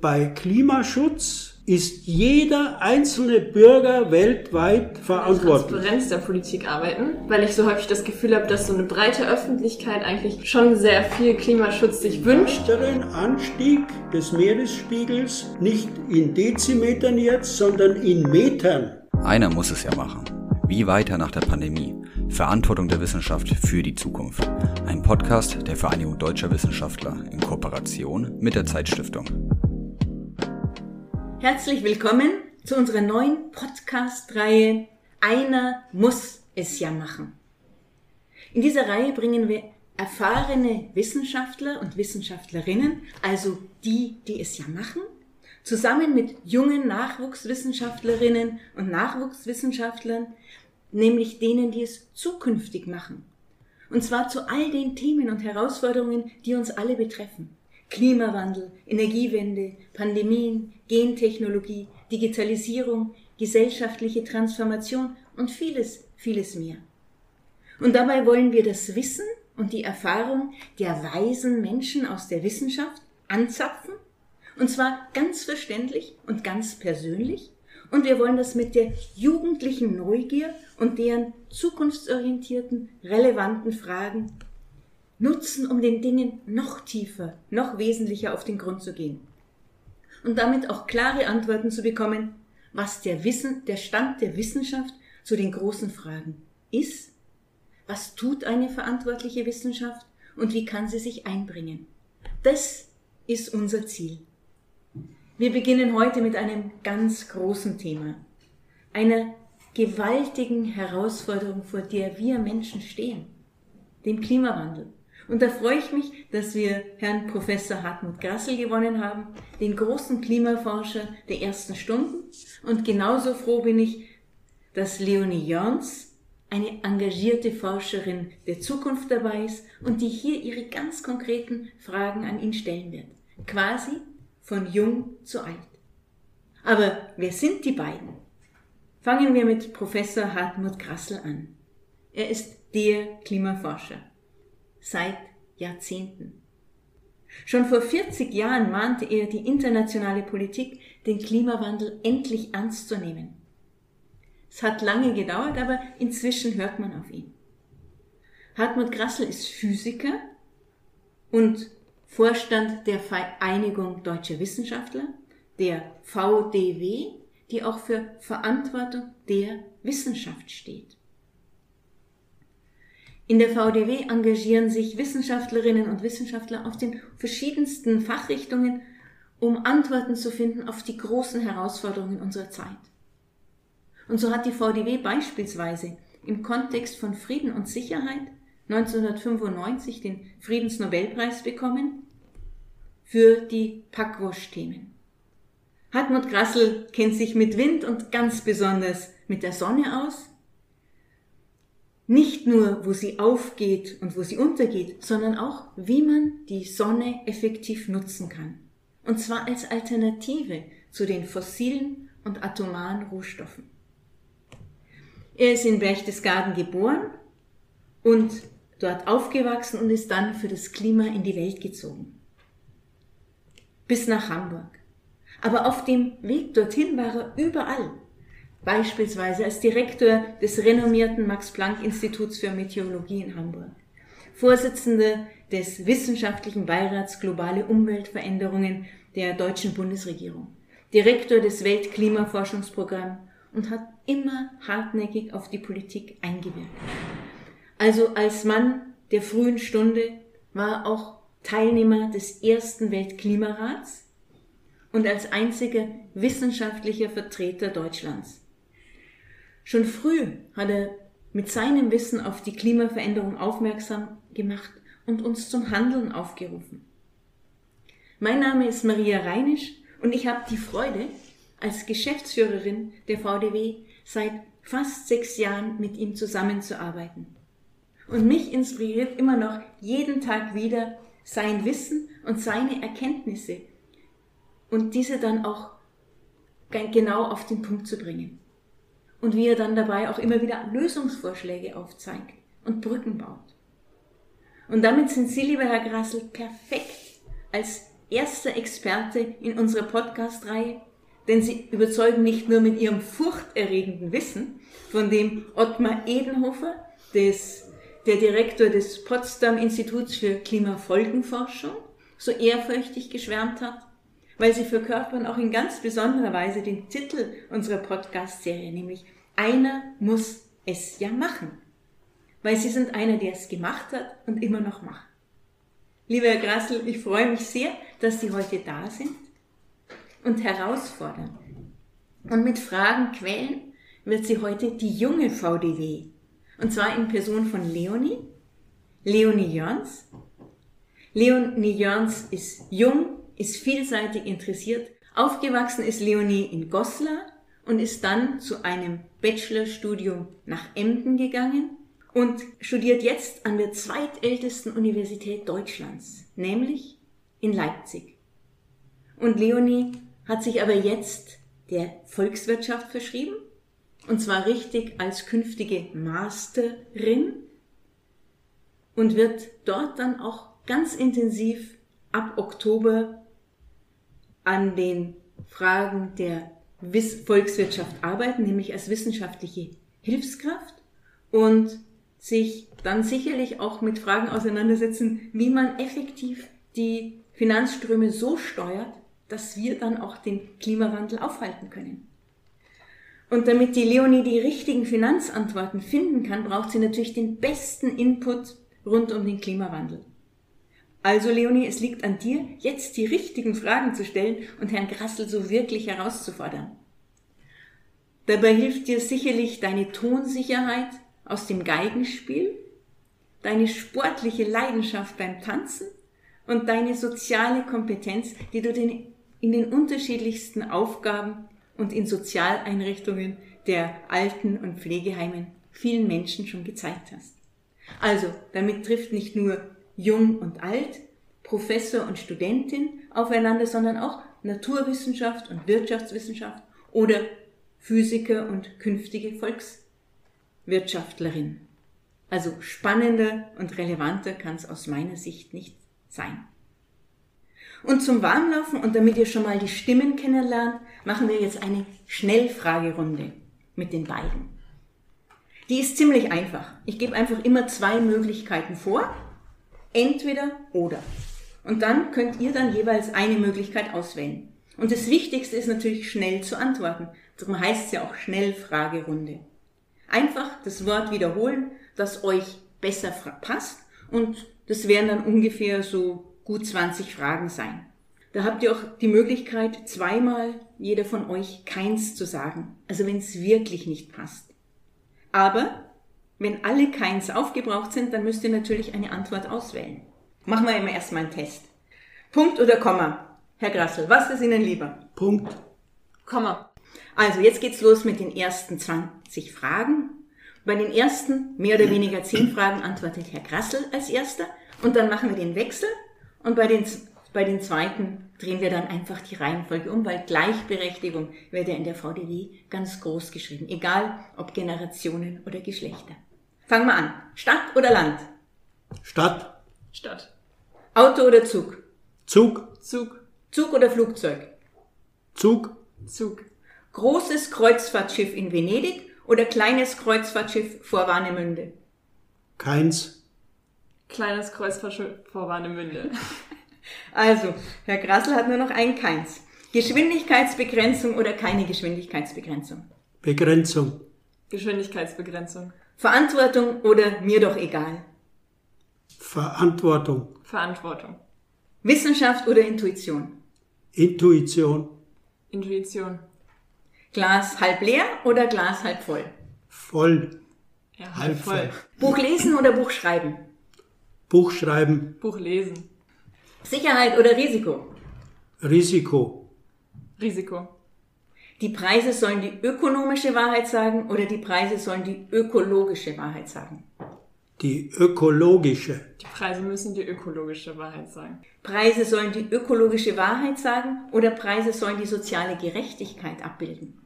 Bei Klimaschutz ist jeder einzelne Bürger weltweit verantwortlich. Transparenz der Politik arbeiten, weil ich so häufig das Gefühl habe, dass so eine breite Öffentlichkeit eigentlich schon sehr viel Klimaschutz sich wünscht. Weiteren Anstieg des Meeresspiegels nicht in Dezimetern jetzt, sondern in Metern. Einer muss es ja machen. Wie weiter nach der Pandemie? Verantwortung der Wissenschaft für die Zukunft. Ein Podcast der Vereinigung Deutscher Wissenschaftler in Kooperation mit der Zeitstiftung. Herzlich willkommen zu unserer neuen Podcast-Reihe Einer muss es ja machen. In dieser Reihe bringen wir erfahrene Wissenschaftler und Wissenschaftlerinnen, also die, die es ja machen, zusammen mit jungen Nachwuchswissenschaftlerinnen und Nachwuchswissenschaftlern, nämlich denen, die es zukünftig machen. Und zwar zu all den Themen und Herausforderungen, die uns alle betreffen. Klimawandel, Energiewende, Pandemien, Gentechnologie, Digitalisierung, gesellschaftliche Transformation und vieles, vieles mehr. Und dabei wollen wir das Wissen und die Erfahrung der weisen Menschen aus der Wissenschaft anzapfen, und zwar ganz verständlich und ganz persönlich, und wir wollen das mit der jugendlichen Neugier und deren zukunftsorientierten, relevanten Fragen nutzen, um den Dingen noch tiefer, noch wesentlicher auf den Grund zu gehen. Und damit auch klare Antworten zu bekommen, was der Wissen, der Stand der Wissenschaft zu den großen Fragen ist, was tut eine verantwortliche Wissenschaft und wie kann sie sich einbringen. Das ist unser Ziel. Wir beginnen heute mit einem ganz großen Thema, einer gewaltigen Herausforderung, vor der wir Menschen stehen, dem Klimawandel. Und da freue ich mich, dass wir Herrn Professor Hartmut Grassel gewonnen haben, den großen Klimaforscher der ersten Stunden. Und genauso froh bin ich, dass Leonie Jörns, eine engagierte Forscherin der Zukunft dabei ist und die hier ihre ganz konkreten Fragen an ihn stellen wird. Quasi von jung zu alt. Aber wer sind die beiden? Fangen wir mit Professor Hartmut Grassel an. Er ist der Klimaforscher seit Jahrzehnten. Schon vor 40 Jahren mahnte er die internationale Politik, den Klimawandel endlich ernst zu nehmen. Es hat lange gedauert, aber inzwischen hört man auf ihn. Hartmut Grassel ist Physiker und Vorstand der Vereinigung Deutscher Wissenschaftler, der VDW, die auch für Verantwortung der Wissenschaft steht. In der VDW engagieren sich Wissenschaftlerinnen und Wissenschaftler auf den verschiedensten Fachrichtungen, um Antworten zu finden auf die großen Herausforderungen unserer Zeit. Und so hat die VDW beispielsweise im Kontext von Frieden und Sicherheit 1995 den Friedensnobelpreis bekommen für die Packwash-Themen. Hartmut Grassel kennt sich mit Wind und ganz besonders mit der Sonne aus nicht nur, wo sie aufgeht und wo sie untergeht, sondern auch, wie man die Sonne effektiv nutzen kann. Und zwar als Alternative zu den fossilen und atomaren Rohstoffen. Er ist in Berchtesgaden geboren und dort aufgewachsen und ist dann für das Klima in die Welt gezogen. Bis nach Hamburg. Aber auf dem Weg dorthin war er überall beispielsweise als Direktor des renommierten Max-Planck-Instituts für Meteorologie in Hamburg, Vorsitzende des Wissenschaftlichen Beirats Globale Umweltveränderungen der deutschen Bundesregierung, Direktor des Weltklimaforschungsprogramms und hat immer hartnäckig auf die Politik eingewirkt. Also als Mann der frühen Stunde war auch Teilnehmer des ersten Weltklimarats und als einziger wissenschaftlicher Vertreter Deutschlands. Schon früh hat er mit seinem Wissen auf die Klimaveränderung aufmerksam gemacht und uns zum Handeln aufgerufen. Mein Name ist Maria Reinisch und ich habe die Freude, als Geschäftsführerin der VDW seit fast sechs Jahren mit ihm zusammenzuarbeiten. Und mich inspiriert immer noch jeden Tag wieder sein Wissen und seine Erkenntnisse und diese dann auch genau auf den Punkt zu bringen und wie er dann dabei auch immer wieder Lösungsvorschläge aufzeigt und Brücken baut. Und damit sind Sie, lieber Herr Grassel, perfekt als erster Experte in unserer Podcast-Reihe, denn sie überzeugen nicht nur mit ihrem furchterregenden Wissen, von dem Ottmar Edenhofer, des, der Direktor des Potsdam Instituts für Klimafolgenforschung, so ehrfürchtig geschwärmt hat, weil sie verkörpern auch in ganz besonderer Weise den Titel unserer Podcast-Serie, nämlich Einer muss es ja machen. Weil sie sind einer, der es gemacht hat und immer noch macht. Lieber Herr Grassel, ich freue mich sehr, dass Sie heute da sind und herausfordern. Und mit Fragen quälen wird sie heute die junge VDW. Und zwar in Person von Leonie. Leonie Jörns. Leonie Jörns ist jung, ist vielseitig interessiert. Aufgewachsen ist Leonie in Goslar und ist dann zu einem Bachelorstudium nach Emden gegangen und studiert jetzt an der zweitältesten Universität Deutschlands, nämlich in Leipzig. Und Leonie hat sich aber jetzt der Volkswirtschaft verschrieben, und zwar richtig als künftige Masterin und wird dort dann auch ganz intensiv ab Oktober an den Fragen der Volkswirtschaft arbeiten, nämlich als wissenschaftliche Hilfskraft und sich dann sicherlich auch mit Fragen auseinandersetzen, wie man effektiv die Finanzströme so steuert, dass wir dann auch den Klimawandel aufhalten können. Und damit die Leonie die richtigen Finanzantworten finden kann, braucht sie natürlich den besten Input rund um den Klimawandel. Also Leonie, es liegt an dir, jetzt die richtigen Fragen zu stellen und Herrn Grassel so wirklich herauszufordern. Dabei hilft dir sicherlich deine Tonsicherheit, aus dem Geigenspiel, deine sportliche Leidenschaft beim Tanzen und deine soziale Kompetenz, die du in den unterschiedlichsten Aufgaben und in Sozialeinrichtungen der Alten- und Pflegeheimen vielen Menschen schon gezeigt hast. Also, damit trifft nicht nur Jung und Alt, Professor und Studentin aufeinander, sondern auch Naturwissenschaft und Wirtschaftswissenschaft oder Physiker und künftige Volks Wirtschaftlerin. Also spannender und relevanter kann es aus meiner Sicht nicht sein. Und zum Warmlaufen und damit ihr schon mal die Stimmen kennenlernt, machen wir jetzt eine Schnellfragerunde mit den beiden. Die ist ziemlich einfach. Ich gebe einfach immer zwei Möglichkeiten vor. Entweder oder. Und dann könnt ihr dann jeweils eine Möglichkeit auswählen. Und das Wichtigste ist natürlich schnell zu antworten. Darum heißt es ja auch Schnellfragerunde. Einfach das Wort wiederholen, das euch besser passt und das werden dann ungefähr so gut 20 Fragen sein. Da habt ihr auch die Möglichkeit, zweimal jeder von euch keins zu sagen, also wenn es wirklich nicht passt. Aber wenn alle keins aufgebraucht sind, dann müsst ihr natürlich eine Antwort auswählen. Machen wir immer erstmal einen Test. Punkt oder Komma? Herr Grassel, was ist Ihnen lieber? Punkt. Komma. Also jetzt geht's los mit den ersten 20 Fragen. Bei den ersten mehr oder weniger 10 Fragen antwortet Herr Grassel als erster und dann machen wir den Wechsel und bei den, bei den zweiten drehen wir dann einfach die Reihenfolge um, weil Gleichberechtigung wird ja in der VDW ganz groß geschrieben, egal ob Generationen oder Geschlechter. Fangen wir an. Stadt oder Land? Stadt. Stadt. Auto oder Zug? Zug. Zug. Zug oder Flugzeug? Zug. Zug. Großes Kreuzfahrtschiff in Venedig oder kleines Kreuzfahrtschiff vor Warnemünde? Keins. Kleines Kreuzfahrtschiff vor Warnemünde. Also, Herr Grassel hat nur noch ein Keins. Geschwindigkeitsbegrenzung oder keine Geschwindigkeitsbegrenzung? Begrenzung. Geschwindigkeitsbegrenzung. Verantwortung oder mir doch egal? Verantwortung. Verantwortung. Wissenschaft oder Intuition? Intuition. Intuition. Glas halb leer oder Glas halb voll? Voll. Ja, Halb voll. Buch lesen oder Buch schreiben? Buch schreiben. Buch lesen. Sicherheit oder Risiko? Risiko. Risiko. Die Preise sollen die ökonomische Wahrheit sagen oder die Preise sollen die ökologische Wahrheit sagen? Die ökologische. Die Preise müssen die ökologische Wahrheit sagen. Preise sollen die ökologische Wahrheit sagen oder Preise sollen die soziale Gerechtigkeit abbilden?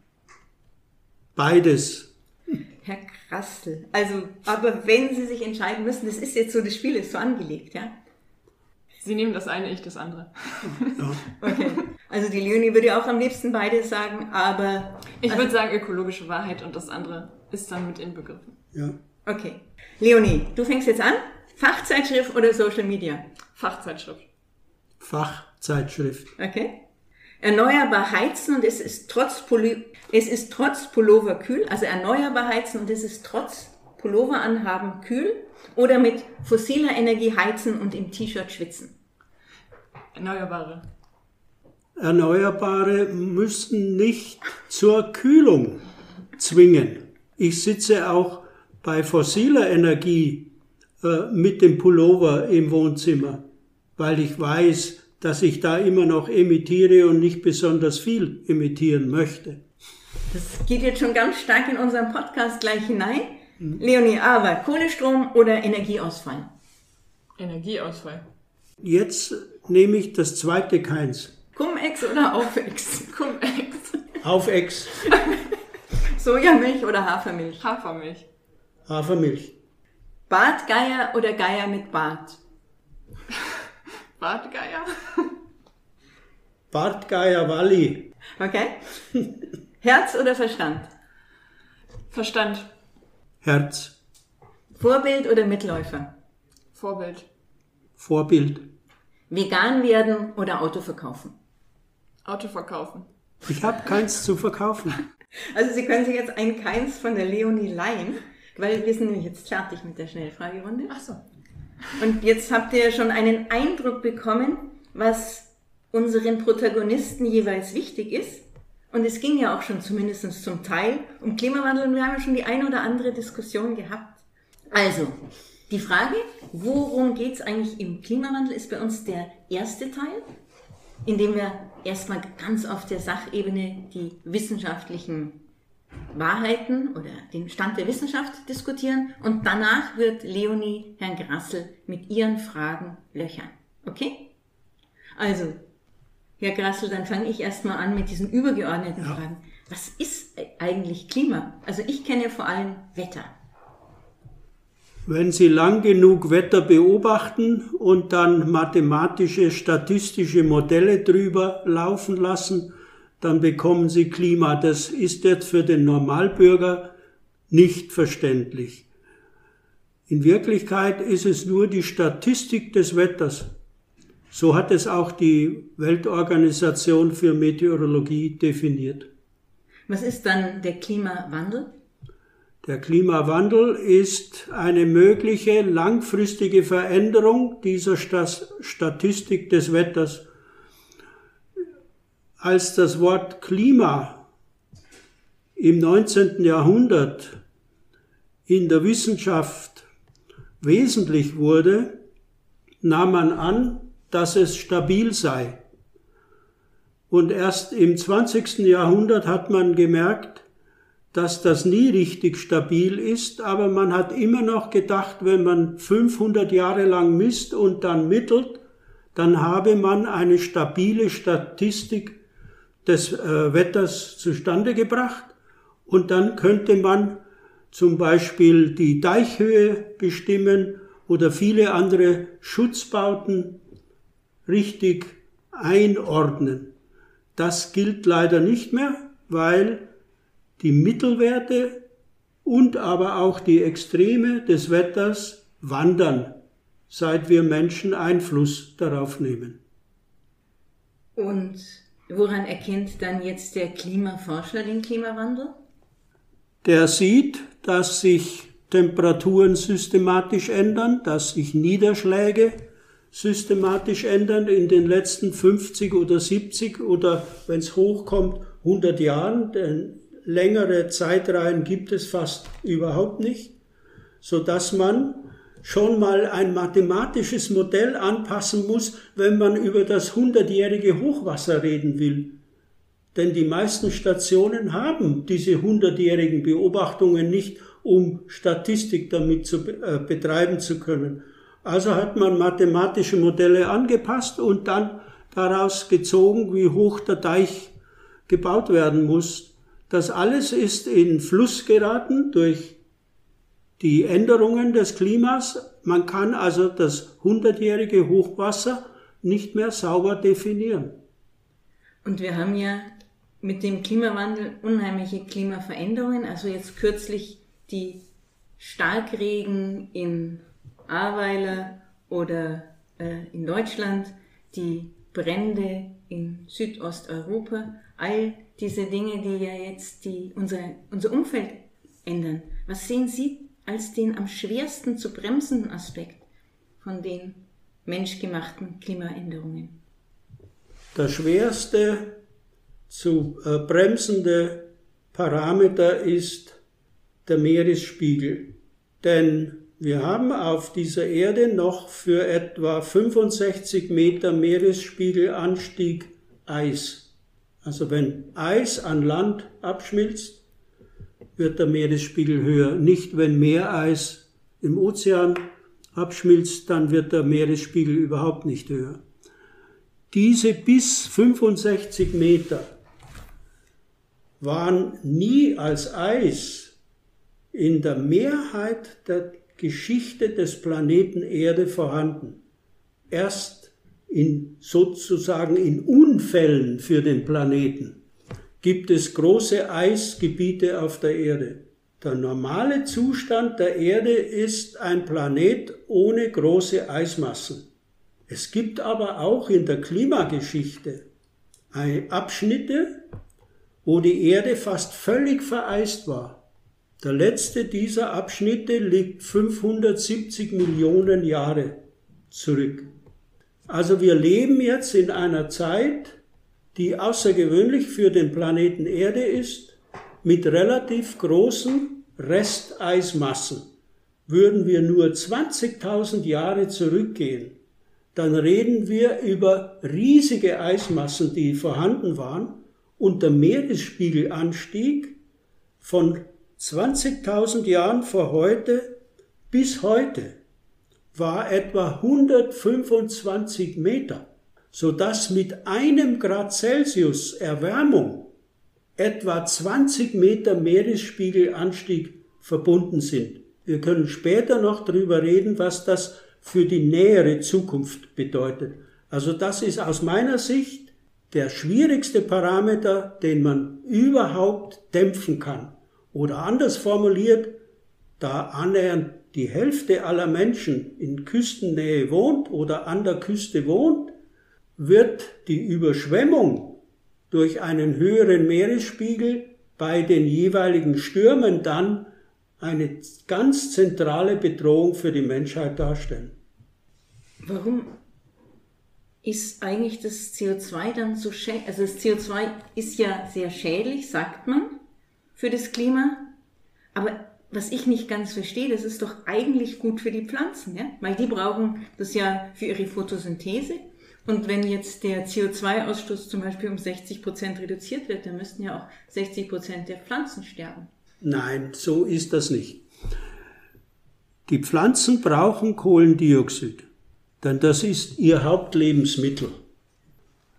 Beides. Herr Krassel, also, aber wenn Sie sich entscheiden müssen, das ist jetzt so, das Spiel ist so angelegt, ja? Sie nehmen das eine, ich das andere. Okay. Also die Leonie würde auch am liebsten beide sagen, aber Ich Also- würde sagen ökologische Wahrheit und das andere ist dann mit inbegriffen. Ja. okay. Leonie, du fängst jetzt an. Fachzeitschrift oder Social Media? Fachzeitschrift. Fachzeitschrift. Okay. Erneuerbar heizen und es ist trotz Pulli es ist trotz Pullover kühl, also erneuerbar heizen und es ist trotz Pullover anhaben kühl oder mit fossiler Energie heizen und im T-Shirt schwitzen. Erneuerbare. Erneuerbare müssen nicht zur Kühlung zwingen. Ich sitze auch bei fossiler Energie äh, mit dem Pullover im Wohnzimmer, weil ich weiß, dass ich da immer noch emittiere und nicht besonders viel emittieren möchte. Das geht jetzt schon ganz stark in unseren Podcast gleich hinein. Leonie, aber Kohlestrom oder Energieausfall? Energieausfall. Jetzt nehme ich das zweite keins. Cum-Ex oder Aufex? Cum-Ex. Auf Ex, Sojamilch oder Hafermilch? Hafermilch. Hafermilch. Bartgeier oder Geier mit Bart? Bartgeier. Bartgeier Walli. Okay? Herz oder Verstand? Verstand. Herz. Vorbild oder Mitläufer? Vorbild. Vorbild. Vegan werden oder Auto verkaufen? Auto verkaufen. Ich habe keins zu verkaufen. Also Sie können sich jetzt ein Keins von der Leonie leihen, weil wir sind nämlich jetzt fertig mit der Schnellfragerunde. Ach so. Und jetzt habt ihr schon einen Eindruck bekommen, was unseren Protagonisten jeweils wichtig ist. Und es ging ja auch schon zumindest zum Teil um Klimawandel und wir haben ja schon die eine oder andere Diskussion gehabt. Also, die Frage, worum geht's eigentlich im Klimawandel, ist bei uns der erste Teil, in dem wir erstmal ganz auf der Sachebene die wissenschaftlichen Wahrheiten oder den Stand der Wissenschaft diskutieren und danach wird Leonie Herrn Grassel mit ihren Fragen löchern. Okay? Also, Herr Grassel, dann fange ich erstmal an mit diesen übergeordneten Fragen. Was ist eigentlich Klima? Also ich kenne vor allem Wetter. Wenn Sie lang genug Wetter beobachten und dann mathematische, statistische Modelle drüber laufen lassen, dann bekommen Sie Klima. Das ist jetzt für den Normalbürger nicht verständlich. In Wirklichkeit ist es nur die Statistik des Wetters. So hat es auch die Weltorganisation für Meteorologie definiert. Was ist dann der Klimawandel? Der Klimawandel ist eine mögliche langfristige Veränderung dieser Statistik des Wetters. Als das Wort Klima im 19. Jahrhundert in der Wissenschaft wesentlich wurde, nahm man an, dass es stabil sei. Und erst im 20. Jahrhundert hat man gemerkt, dass das nie richtig stabil ist, aber man hat immer noch gedacht, wenn man 500 Jahre lang misst und dann mittelt, dann habe man eine stabile Statistik des äh, Wetters zustande gebracht und dann könnte man zum Beispiel die Deichhöhe bestimmen oder viele andere Schutzbauten richtig einordnen. Das gilt leider nicht mehr, weil die Mittelwerte und aber auch die Extreme des Wetters wandern, seit wir Menschen Einfluss darauf nehmen. Und woran erkennt dann jetzt der Klimaforscher den Klimawandel? Der sieht, dass sich Temperaturen systematisch ändern, dass sich Niederschläge systematisch ändern in den letzten 50 oder 70 oder wenn es hochkommt 100 Jahren, denn längere Zeitreihen gibt es fast überhaupt nicht, so dass man schon mal ein mathematisches Modell anpassen muss, wenn man über das hundertjährige Hochwasser reden will. Denn die meisten Stationen haben diese hundertjährigen Beobachtungen nicht, um Statistik damit zu, äh, betreiben zu können. Also hat man mathematische Modelle angepasst und dann daraus gezogen, wie hoch der Deich gebaut werden muss. Das alles ist in Fluss geraten durch die Änderungen des Klimas. Man kann also das hundertjährige Hochwasser nicht mehr sauber definieren. Und wir haben ja mit dem Klimawandel unheimliche Klimaveränderungen. Also jetzt kürzlich die Starkregen in Ahrweiler oder äh, in Deutschland, die Brände in Südosteuropa, all diese Dinge, die ja jetzt die, unser, unser Umfeld ändern. Was sehen Sie als den am schwersten zu bremsenden Aspekt von den menschgemachten Klimaänderungen? Der schwerste zu äh, bremsende Parameter ist der Meeresspiegel. Denn wir haben auf dieser Erde noch für etwa 65 Meter Meeresspiegelanstieg Eis. Also wenn Eis an Land abschmilzt, wird der Meeresspiegel höher. Nicht wenn Meereis im Ozean abschmilzt, dann wird der Meeresspiegel überhaupt nicht höher. Diese bis 65 Meter waren nie als Eis in der Mehrheit der Geschichte des Planeten Erde vorhanden. Erst in sozusagen in Unfällen für den Planeten gibt es große Eisgebiete auf der Erde. Der normale Zustand der Erde ist ein Planet ohne große Eismassen. Es gibt aber auch in der Klimageschichte Abschnitte, wo die Erde fast völlig vereist war. Der letzte dieser Abschnitte liegt 570 Millionen Jahre zurück. Also wir leben jetzt in einer Zeit, die außergewöhnlich für den Planeten Erde ist, mit relativ großen Resteismassen. Würden wir nur 20.000 Jahre zurückgehen, dann reden wir über riesige Eismassen, die vorhanden waren und der Meeresspiegelanstieg von 20.000 Jahren vor heute bis heute war etwa 125 Meter, sodass mit einem Grad Celsius Erwärmung etwa 20 Meter Meeresspiegelanstieg verbunden sind. Wir können später noch darüber reden, was das für die nähere Zukunft bedeutet. Also das ist aus meiner Sicht der schwierigste Parameter, den man überhaupt dämpfen kann. Oder anders formuliert, da annähernd die Hälfte aller Menschen in Küstennähe wohnt oder an der Küste wohnt, wird die Überschwemmung durch einen höheren Meeresspiegel bei den jeweiligen Stürmen dann eine ganz zentrale Bedrohung für die Menschheit darstellen. Warum ist eigentlich das CO2 dann so schädlich? Also das CO2 ist ja sehr schädlich, sagt man, für das Klima. Aber was ich nicht ganz verstehe, das ist doch eigentlich gut für die Pflanzen, ja? Weil die brauchen das ja für ihre Photosynthese. Und wenn jetzt der CO2-Ausstoß zum Beispiel um 60 Prozent reduziert wird, dann müssten ja auch 60 Prozent der Pflanzen sterben. Nein, so ist das nicht. Die Pflanzen brauchen Kohlendioxid denn das ist ihr Hauptlebensmittel.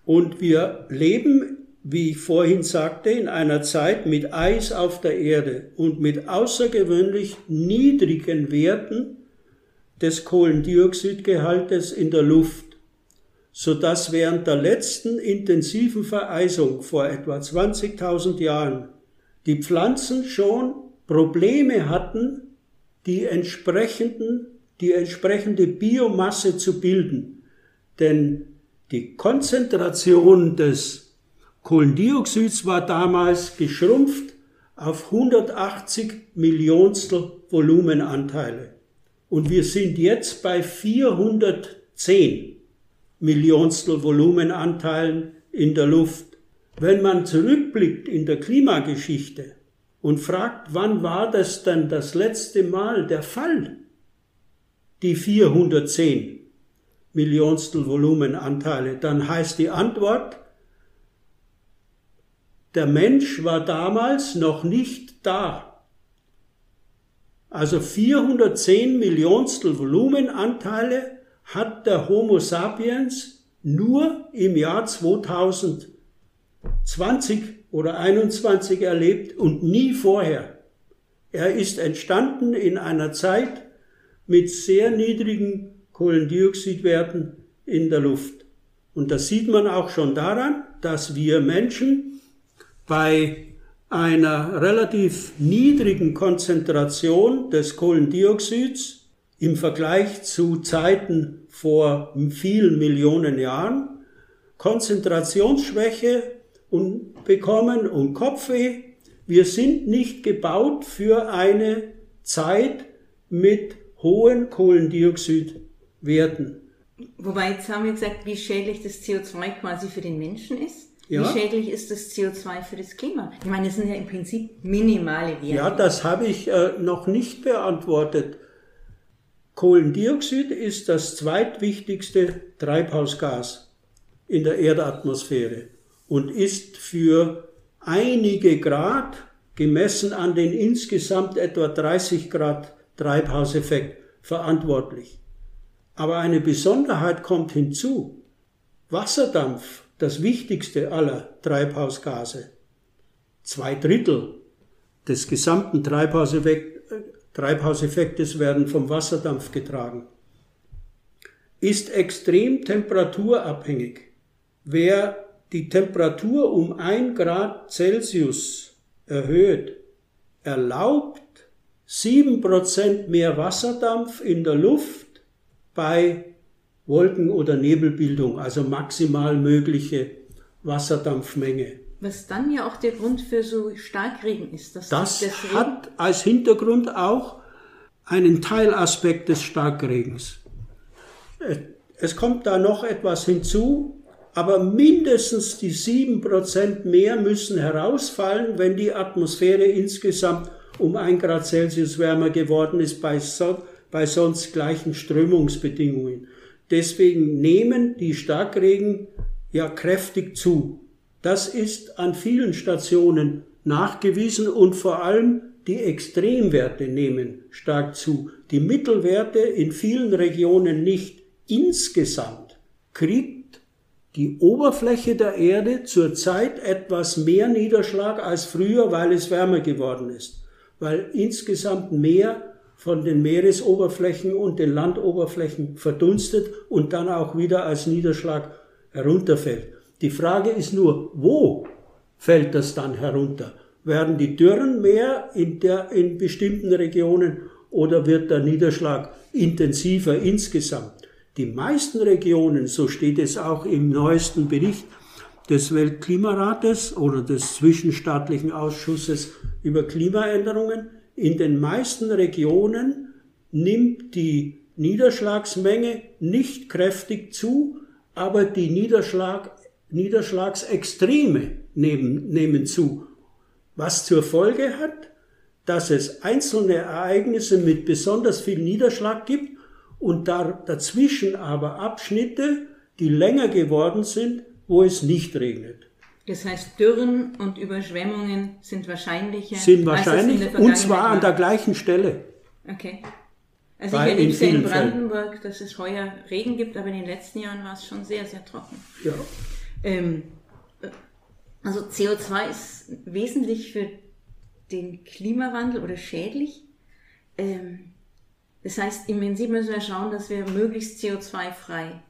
Und wir leben, wie ich vorhin sagte, in einer Zeit mit Eis auf der Erde und mit außergewöhnlich niedrigen Werten des Kohlendioxidgehaltes in der Luft, so dass während der letzten intensiven Vereisung vor etwa 20.000 Jahren die Pflanzen schon Probleme hatten, die entsprechenden die entsprechende Biomasse zu bilden. Denn die Konzentration des Kohlendioxids war damals geschrumpft auf 180 Millionstel Volumenanteile. Und wir sind jetzt bei 410 Millionstel Volumenanteilen in der Luft. Wenn man zurückblickt in der Klimageschichte und fragt, wann war das denn das letzte Mal der Fall? die 410 Millionstel Volumenanteile, dann heißt die Antwort, der Mensch war damals noch nicht da. Also 410 Millionstel Volumenanteile hat der Homo sapiens nur im Jahr 2020 oder 21 erlebt und nie vorher. Er ist entstanden in einer Zeit, mit sehr niedrigen Kohlendioxidwerten in der Luft. Und das sieht man auch schon daran, dass wir Menschen bei einer relativ niedrigen Konzentration des Kohlendioxids im Vergleich zu Zeiten vor vielen Millionen Jahren Konzentrationsschwäche und bekommen und Kopfweh. Wir sind nicht gebaut für eine Zeit mit hohen Kohlendioxidwerten. Wobei, jetzt haben wir gesagt, wie schädlich das CO2 quasi für den Menschen ist. Ja. Wie schädlich ist das CO2 für das Klima? Ich meine, das sind ja im Prinzip minimale Werte. Ja, das habe ich äh, noch nicht beantwortet. Kohlendioxid ist das zweitwichtigste Treibhausgas in der Erdatmosphäre und ist für einige Grad, gemessen an den insgesamt etwa 30 Grad Treibhauseffekt, verantwortlich. Aber eine Besonderheit kommt hinzu. Wasserdampf, das wichtigste aller Treibhausgase, zwei Drittel des gesamten Treibhauseffekt, Treibhauseffektes werden vom Wasserdampf getragen, ist extrem temperaturabhängig. Wer die Temperatur um ein Grad Celsius erhöht, erlaubt sieben Prozent mehr Wasserdampf in der Luft bei Wolken- oder Nebelbildung, also maximal mögliche Wasserdampfmenge. Was dann ja auch der Grund für so Starkregen ist. Dass Das das Regen, hat als Hintergrund auch einen Teilaspekt des Starkregens. Es kommt da noch etwas hinzu, aber mindestens die 7% mehr müssen herausfallen, wenn die Atmosphäre insgesamt um 1 Grad Celsius wärmer geworden ist bei, so, bei sonst gleichen Strömungsbedingungen. Deswegen nehmen die Starkregen ja kräftig zu. Das ist an vielen Stationen nachgewiesen und vor allem die Extremwerte nehmen stark zu. Die Mittelwerte in vielen Regionen nicht. Insgesamt kriegt die Oberfläche der Erde zurzeit etwas mehr Niederschlag als früher, weil es wärmer geworden ist. Weil insgesamt mehr von den Meeresoberflächen und den Landoberflächen verdunstet und dann auch wieder als Niederschlag herunterfällt. Die Frage ist nur, wo fällt das dann herunter? Werden die Dürren mehr in, der, in bestimmten Regionen oder wird der Niederschlag intensiver insgesamt? Die meisten Regionen, so steht es auch im neuesten Bericht des Weltklimarates oder des Zwischenstaatlichen Ausschusses über Klimaänderungen, in den meisten Regionen nimmt die Niederschlagsmenge nicht kräftig zu, aber die Niederschlag, Niederschlagsextreme nehmen, nehmen zu, was zur Folge hat, dass es einzelne Ereignisse mit besonders viel Niederschlag gibt und da, dazwischen aber Abschnitte, die länger geworden sind, wo es nicht regnet. Das heißt, Dürren und Überschwemmungen sind wahrscheinlicher. Sind als es in wahrscheinlich und zwar an der gleichen Stelle. Okay. Also Bei- ich erlebe in es ja in vielen Fällen. Brandenburg, dass es heuer Regen gibt, aber in den letzten Jahren war es schon sehr, sehr trocken. Ja. Ähm, äh, also CO2 ist wesentlich für den Klimawandel oder schädlich. Ähm, das heißt, im Prinzip müssen wir schauen, dass wir möglichst CO2-frei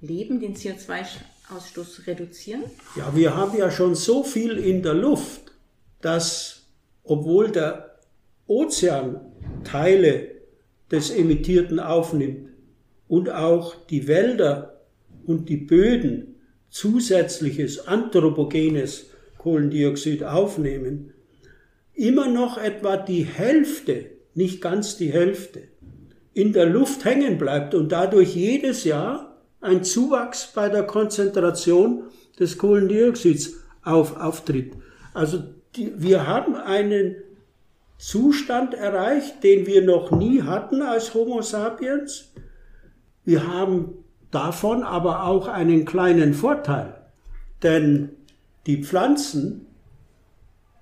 leben, den CO2-Ausstoß reduzieren. Ja, wir haben ja schon so viel in der Luft, dass obwohl der Ozean Teile des Emittierten aufnimmt und auch die Wälder und die Böden zusätzliches anthropogenes Kohlendioxid aufnehmen, immer noch etwa die Hälfte, nicht ganz die Hälfte, in der Luft hängen bleibt und dadurch jedes Jahr ein Zuwachs bei der Konzentration des Kohlendioxids auf, auftritt. Also die, wir haben einen Zustand erreicht, den wir noch nie hatten als Homo sapiens. Wir haben davon aber auch einen kleinen Vorteil, denn die Pflanzen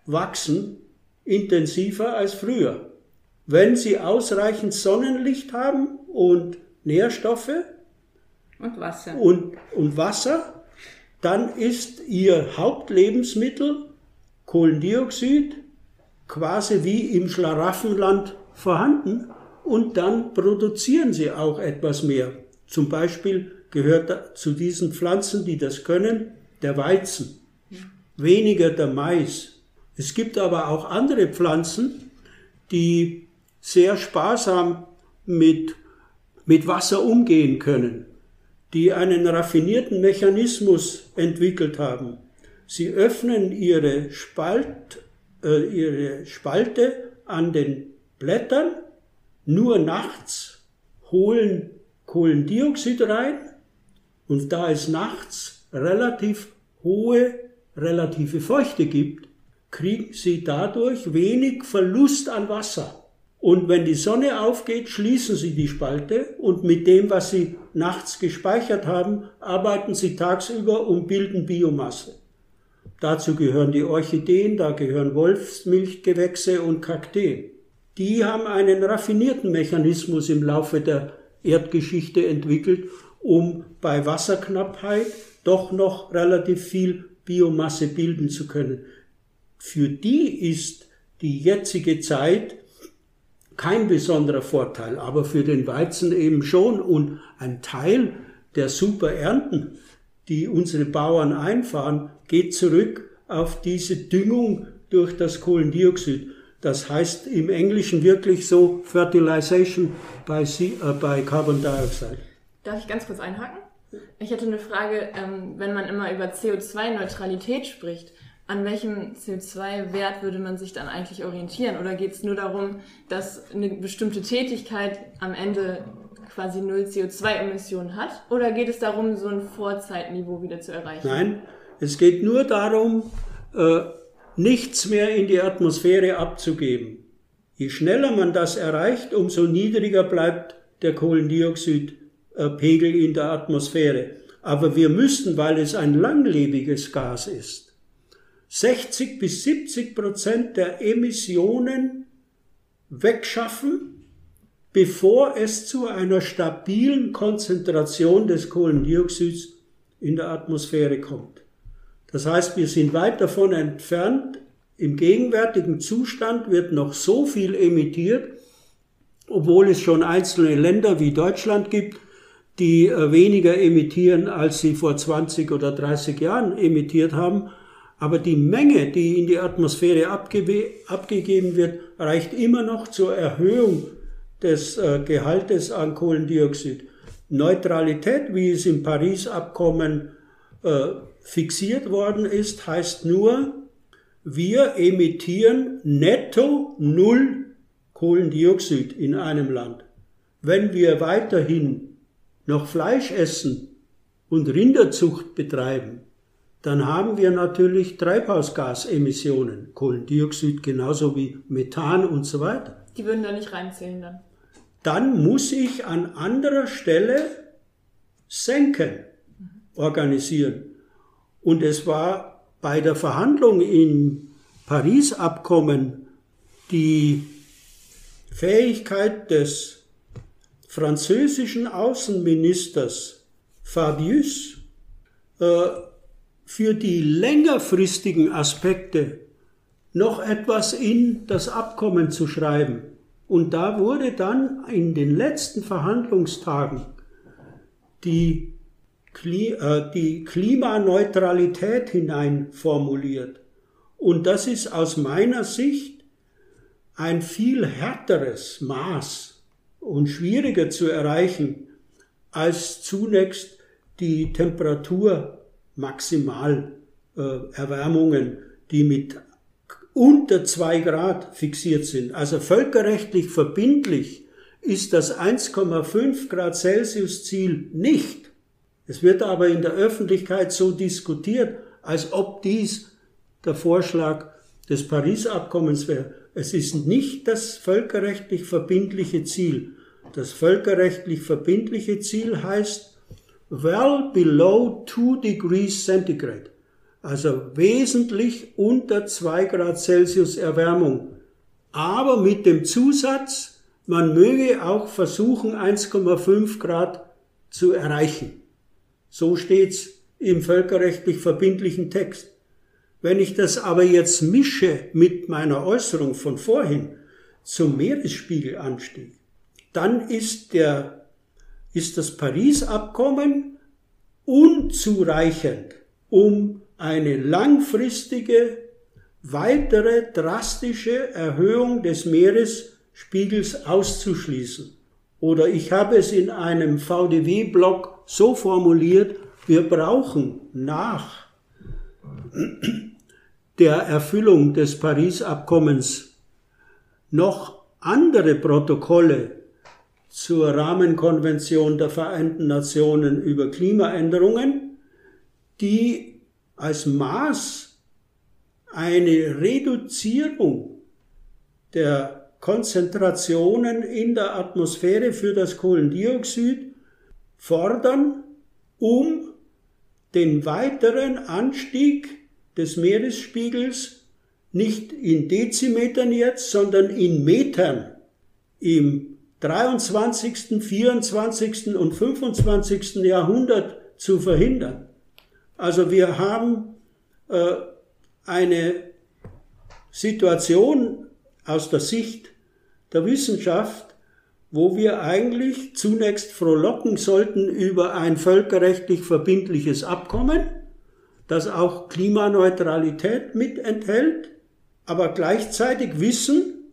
wachsen intensiver als früher. Wenn sie ausreichend Sonnenlicht haben und Nährstoffe Und Wasser. und, und Wasser, dann ist ihr Hauptlebensmittel Kohlendioxid quasi wie im Schlaraffenland vorhanden und dann produzieren sie auch etwas mehr. Zum Beispiel gehört zu diesen Pflanzen, die das können, der Weizen, weniger der Mais. Es gibt aber auch andere Pflanzen, die sehr sparsam mit, mit Wasser umgehen können, die einen raffinierten Mechanismus entwickelt haben. Sie öffnen ihre, Spalt, äh, ihre Spalte an den Blättern nur nachts, holen Kohlendioxid rein und da es nachts relativ hohe relative Feuchte gibt, kriegen sie dadurch wenig Verlust an Wasser. Und wenn die Sonne aufgeht, schließen sie die Spalte und mit dem, was sie nachts gespeichert haben, arbeiten sie tagsüber und bilden Biomasse. Dazu gehören die Orchideen, da gehören Wolfsmilchgewächse und Kakteen. Die haben einen raffinierten Mechanismus im Laufe der Erdgeschichte entwickelt, um bei Wasserknappheit doch noch relativ viel Biomasse bilden zu können. Für die ist die jetzige Zeit kein besonderer Vorteil, aber für den Weizen eben schon. Und ein Teil der super Ernten, die unsere Bauern einfahren, geht zurück auf diese Düngung durch das Kohlendioxid. Das heißt im Englischen wirklich so Fertilization by, C, äh, by Carbon Dioxide. Darf ich ganz kurz einhaken? Ich hätte eine Frage, ähm, wenn man immer über CO2-Neutralität spricht, an welchem CO2-Wert würde man sich dann eigentlich orientieren? Oder geht es nur darum, dass eine bestimmte Tätigkeit am Ende quasi null CO2-Emissionen hat? Oder geht es darum, so ein Vorzeitniveau wieder zu erreichen? Nein, es geht nur darum, äh, nichts mehr in die Atmosphäre abzugeben. Je schneller man das erreicht, umso niedriger bleibt der Kohlendioxidpegel in der Atmosphäre. Aber wir müssen, weil es ein langlebiges Gas ist, 60 bis 70 Prozent der Emissionen wegschaffen, bevor es zu einer stabilen Konzentration des Kohlendioxids in der Atmosphäre kommt. Das heißt, wir sind weit davon entfernt. Im gegenwärtigen Zustand wird noch so viel emittiert, obwohl es schon einzelne Länder wie Deutschland gibt, die äh, weniger emittieren, als sie vor 20 oder 30 Jahren emittiert haben. Aber die Menge, die in die Atmosphäre abgegeben wird, reicht immer noch zur Erhöhung des äh, Gehaltes an Kohlendioxid. Neutralität, wie es im Paris-Abkommen äh, fixiert worden ist, heißt nur, wir emittieren netto null Kohlendioxid in einem Land. Wenn wir weiterhin noch Fleisch essen und Rinderzucht betreiben, dann haben wir natürlich Treibhausgasemissionen, Kohlendioxid genauso wie Methan und so weiter. Die würden da nicht reinzählen dann. Dann muss ich an anderer Stelle senken, organisieren. Und es war bei der Verhandlung im Paris-Abkommen die Fähigkeit des französischen Außenministers Fabius, äh, für die längerfristigen Aspekte noch etwas in das Abkommen zu schreiben. Und da wurde dann in den letzten Verhandlungstagen die, äh, die Klimaneutralität hinein formuliert. Und das ist aus meiner Sicht ein viel härteres Maß und schwieriger zu erreichen als zunächst die Temperatur Maximalerwärmungen, die mit unter zwei Grad fixiert sind. Also völkerrechtlich verbindlich ist das 1,5 Grad Celsius Ziel nicht. Es wird aber in der Öffentlichkeit so diskutiert, als ob dies der Vorschlag des Paris-Abkommens wäre. Es ist nicht das völkerrechtlich verbindliche Ziel. Das völkerrechtlich verbindliche Ziel heißt well below 2 degrees centigrade, also wesentlich unter 2 Grad Celsius Erwärmung, aber mit dem Zusatz, man möge auch versuchen, 1,5 Grad zu erreichen. So steht's im völkerrechtlich verbindlichen Text. Wenn ich das aber jetzt mische mit meiner Äußerung von vorhin zum Meeresspiegelanstieg, dann ist der ist das Paris-Abkommen unzureichend, um eine langfristige, weitere drastische Erhöhung des Meeresspiegels auszuschließen. Oder ich habe es in einem VDW-Blog so formuliert, wir brauchen nach der Erfüllung des Paris-Abkommens noch andere Protokolle zur Rahmenkonvention der Vereinten Nationen über Klimaänderungen, die als Maß eine Reduzierung der Konzentrationen in der Atmosphäre für das Kohlendioxid fordern, um den weiteren Anstieg des Meeresspiegels nicht in Dezimetern jetzt, sondern in Metern im 23., 24. und 25. Jahrhundert zu verhindern. Also wir haben äh, eine Situation aus der Sicht der Wissenschaft, wo wir eigentlich zunächst frohlocken sollten über ein völkerrechtlich verbindliches Abkommen, das auch Klimaneutralität mit enthält, aber gleichzeitig wissen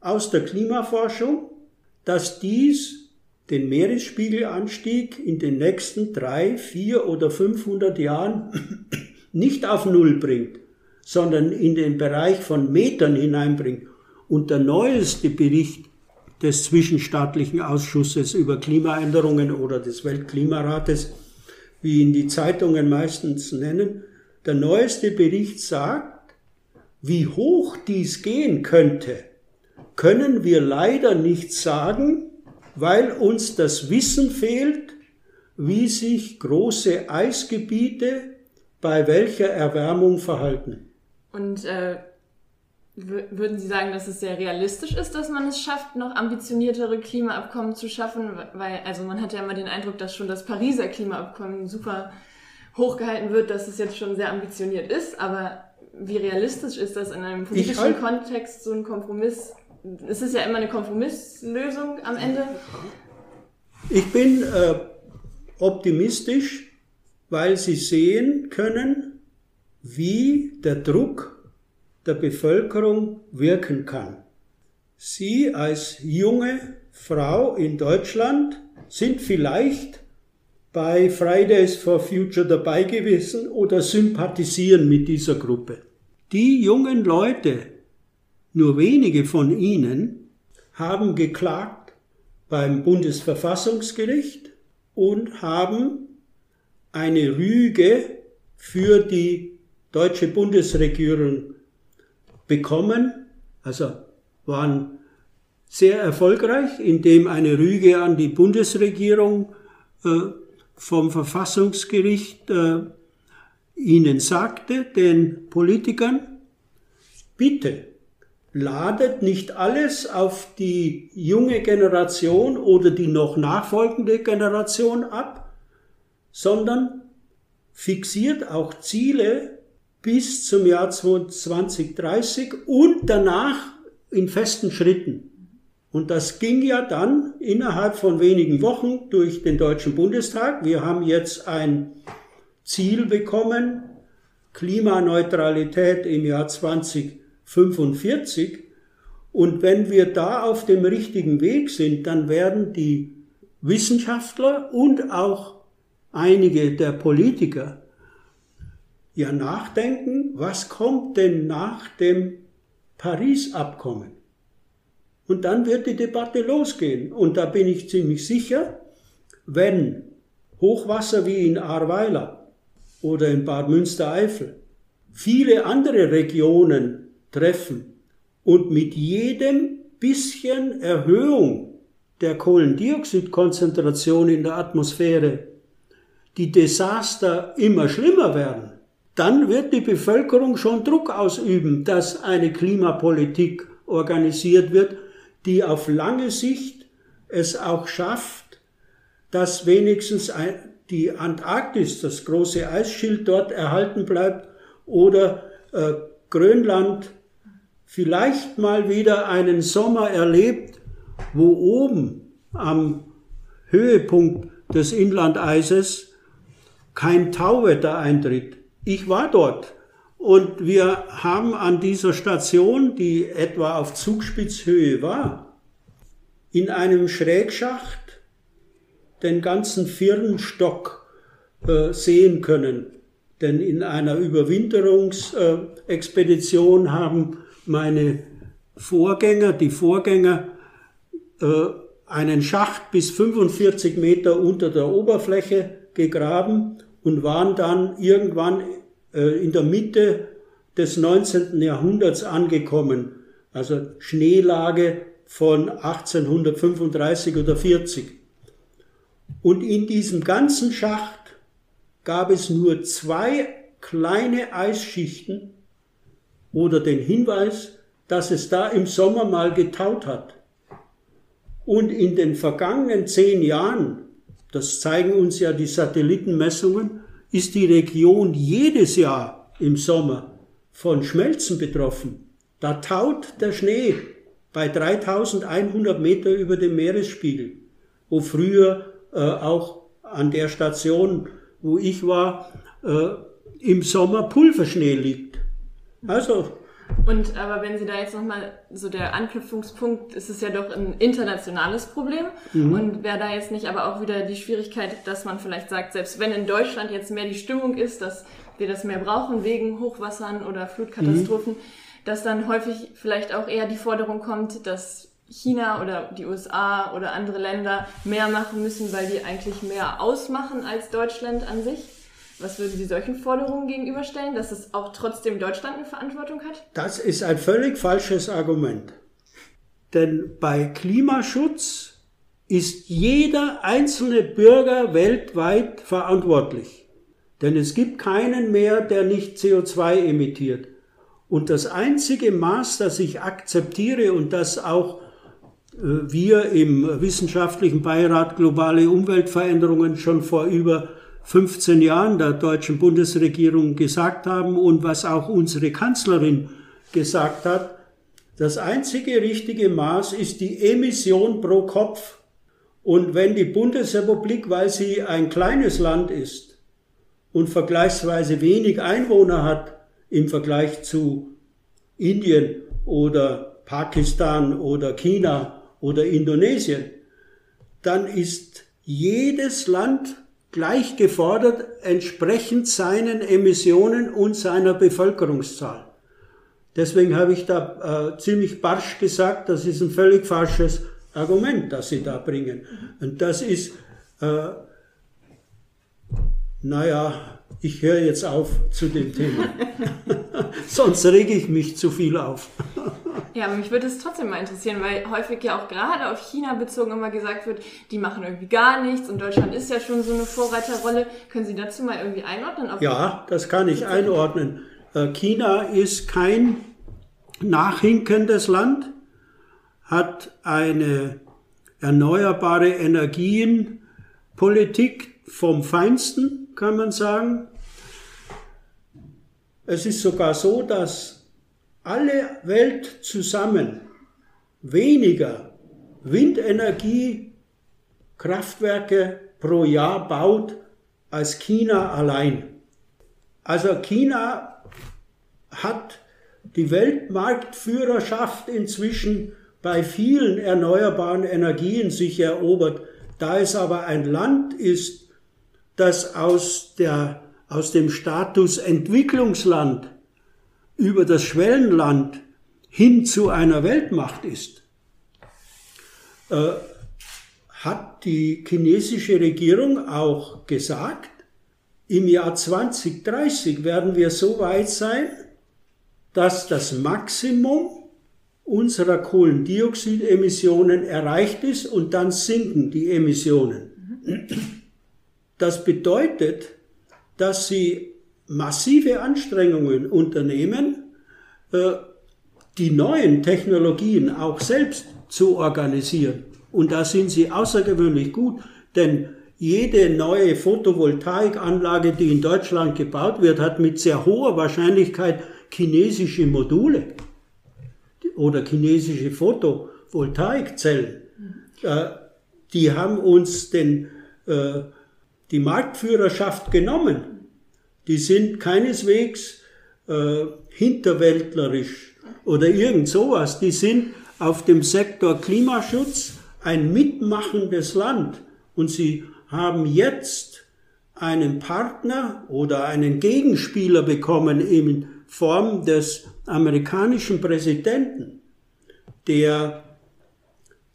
aus der Klimaforschung, dass dies den Meeresspiegelanstieg in den nächsten drei, vier oder 500 Jahren nicht auf Null bringt, sondern in den Bereich von Metern hineinbringt. Und der neueste Bericht des Zwischenstaatlichen Ausschusses über Klimaänderungen oder des Weltklimarates, wie ihn die Zeitungen meistens nennen, der neueste Bericht sagt, wie hoch dies gehen könnte, können wir leider nicht sagen, weil uns das Wissen fehlt, wie sich große Eisgebiete bei welcher Erwärmung verhalten. Und äh, würden Sie sagen, dass es sehr realistisch ist, dass man es schafft, noch ambitioniertere Klimaabkommen zu schaffen? Weil, also man hat ja immer den Eindruck, dass schon das Pariser Klimaabkommen super hochgehalten wird, dass es jetzt schon sehr ambitioniert ist, aber wie realistisch ist das in einem politischen halt Kontext, so ein Kompromiss? Es ist ja immer eine Kompromisslösung am Ende. Ich bin äh, optimistisch, weil Sie sehen können, wie der Druck der Bevölkerung wirken kann. Sie als junge Frau in Deutschland sind vielleicht bei Fridays for Future dabei gewesen oder sympathisieren mit dieser Gruppe. Die jungen Leute, nur wenige von ihnen, haben geklagt beim Bundesverfassungsgericht und haben eine Rüge für die deutsche Bundesregierung bekommen, also waren sehr erfolgreich, indem eine Rüge an die Bundesregierung äh, vom Verfassungsgericht äh, ihnen sagte, den Politikern, bitte ladet nicht alles auf die junge Generation oder die noch nachfolgende Generation ab, sondern fixiert auch Ziele, bis zum Jahr 2030 und danach in festen Schritten. Und das ging ja dann innerhalb von wenigen Wochen durch den Deutschen Bundestag. Wir haben jetzt ein Ziel bekommen, Klimaneutralität im Jahr 2045. Und wenn wir da auf dem richtigen Weg sind, dann werden die Wissenschaftler und auch einige der Politiker ja nachdenken, was kommt denn nach dem Paris-Abkommen? Und dann wird die Debatte losgehen. Und da bin ich ziemlich sicher, wenn Hochwasser wie in Ahrweiler oder in Bad Münstereifel viele andere Regionen treffen und mit jedem bisschen Erhöhung der Kohlendioxidkonzentration in der Atmosphäre die Desaster immer schlimmer werden, dann wird die Bevölkerung schon Druck ausüben, dass eine Klimapolitik organisiert wird, die auf lange Sicht es auch schafft, dass wenigstens die Antarktis, das große Eisschild dort erhalten bleibt oder äh, Grönland vielleicht mal wieder einen Sommer erlebt, wo oben am Höhepunkt des Inlandeises kein Tauwetter eintritt. Ich war dort und wir haben an dieser Station, die etwa auf Zugspitzhöhe war, in einem Schrägschacht den ganzen Firnstock äh, sehen können. Denn in einer Überwinterungsexpedition äh, haben meine Vorgänger, die Vorgänger, äh, einen Schacht bis 45 Meter unter der Oberfläche gegraben und waren dann irgendwann äh, in der Mitte des 19. Jahrhunderts angekommen. Also Schneelage von 1835 oder 40. Und in diesem ganzen Schacht gab es nur zwei kleine Eisschichten oder den Hinweis, dass es da im Sommer mal getaut hat. Und in den vergangenen zehn Jahren, das zeigen uns ja die Satellitenmessungen, ist die Region jedes Jahr im Sommer von Schmelzen betroffen. Da taut der Schnee bei 3100 Meter über dem Meeresspiegel, wo früher äh, auch an der Station, wo ich war, äh, im Sommer Pulverschnee liegt. Also und aber wenn Sie da jetzt nochmal so der Anknüpfungspunkt, ist es ja doch ein internationales Problem. Mhm. Und wäre da jetzt nicht aber auch wieder die Schwierigkeit, dass man vielleicht sagt, selbst wenn in Deutschland jetzt mehr die Stimmung ist, dass wir das mehr brauchen wegen Hochwassern oder Flutkatastrophen, mhm. dass dann häufig vielleicht auch eher die Forderung kommt, dass China oder die USA oder andere Länder mehr machen müssen, weil die eigentlich mehr ausmachen als Deutschland an sich? Was würden Sie solchen Forderungen gegenüberstellen, dass es auch trotzdem Deutschland eine Verantwortung hat? Das ist ein völlig falsches Argument. Denn bei Klimaschutz ist jeder einzelne Bürger weltweit verantwortlich. Denn es gibt keinen mehr, der nicht CO2 emittiert. Und das einzige Maß, das ich akzeptiere und das auch äh, wir im wissenschaftlichen Beirat globale Umweltveränderungen schon vor über 15 Jahren der deutschen Bundesregierung gesagt haben und was auch unsere Kanzlerin gesagt hat, das einzige richtige Maß ist die Emission pro Kopf. Und wenn die Bundesrepublik, weil sie ein kleines Land ist und vergleichsweise wenig Einwohner hat im Vergleich zu Indien oder Pakistan oder China oder Indonesien, dann ist jedes Land gleich gefordert entsprechend seinen Emissionen und seiner Bevölkerungszahl. Deswegen habe ich da äh, ziemlich barsch gesagt, das ist ein völlig falsches Argument, das Sie da bringen. Und das ist, äh, naja, ich höre jetzt auf zu dem Thema. Sonst rege ich mich zu viel auf. Ja, aber mich würde es trotzdem mal interessieren, weil häufig ja auch gerade auf China bezogen immer gesagt wird, die machen irgendwie gar nichts und Deutschland ist ja schon so eine Vorreiterrolle. Können Sie dazu mal irgendwie einordnen? ja, das kann ich einordnen. Äh, China ist kein nachhinkendes Land, hat eine erneuerbare Energienpolitik vom Feinsten, kann man sagen. Es ist sogar so, dass alle Welt zusammen weniger Windenergiekraftwerke pro Jahr baut als China allein. Also China hat die Weltmarktführerschaft inzwischen bei vielen erneuerbaren Energien sich erobert. Da es aber ein Land ist, das aus, der, aus dem Status Entwicklungsland über das Schwellenland hin zu einer Weltmacht ist, äh, hat die chinesische Regierung auch gesagt, im Jahr 2030 werden wir so weit sein, dass das Maximum unserer Kohlendioxidemissionen erreicht ist und dann sinken die Emissionen. Das bedeutet, dass sie massive Anstrengungen unternehmen, äh, die neuen Technologien auch selbst zu organisieren. Und da sind sie außergewöhnlich gut, denn jede neue Photovoltaikanlage, die in Deutschland gebaut wird, hat mit sehr hoher Wahrscheinlichkeit chinesische Module oder chinesische Photovoltaikzellen. Äh, die haben uns den, äh, die Marktführerschaft genommen. Die sind keineswegs äh, hinterwäldlerisch oder irgend sowas. Die sind auf dem Sektor Klimaschutz ein mitmachendes Land und sie haben jetzt einen Partner oder einen Gegenspieler bekommen in Form des amerikanischen Präsidenten, der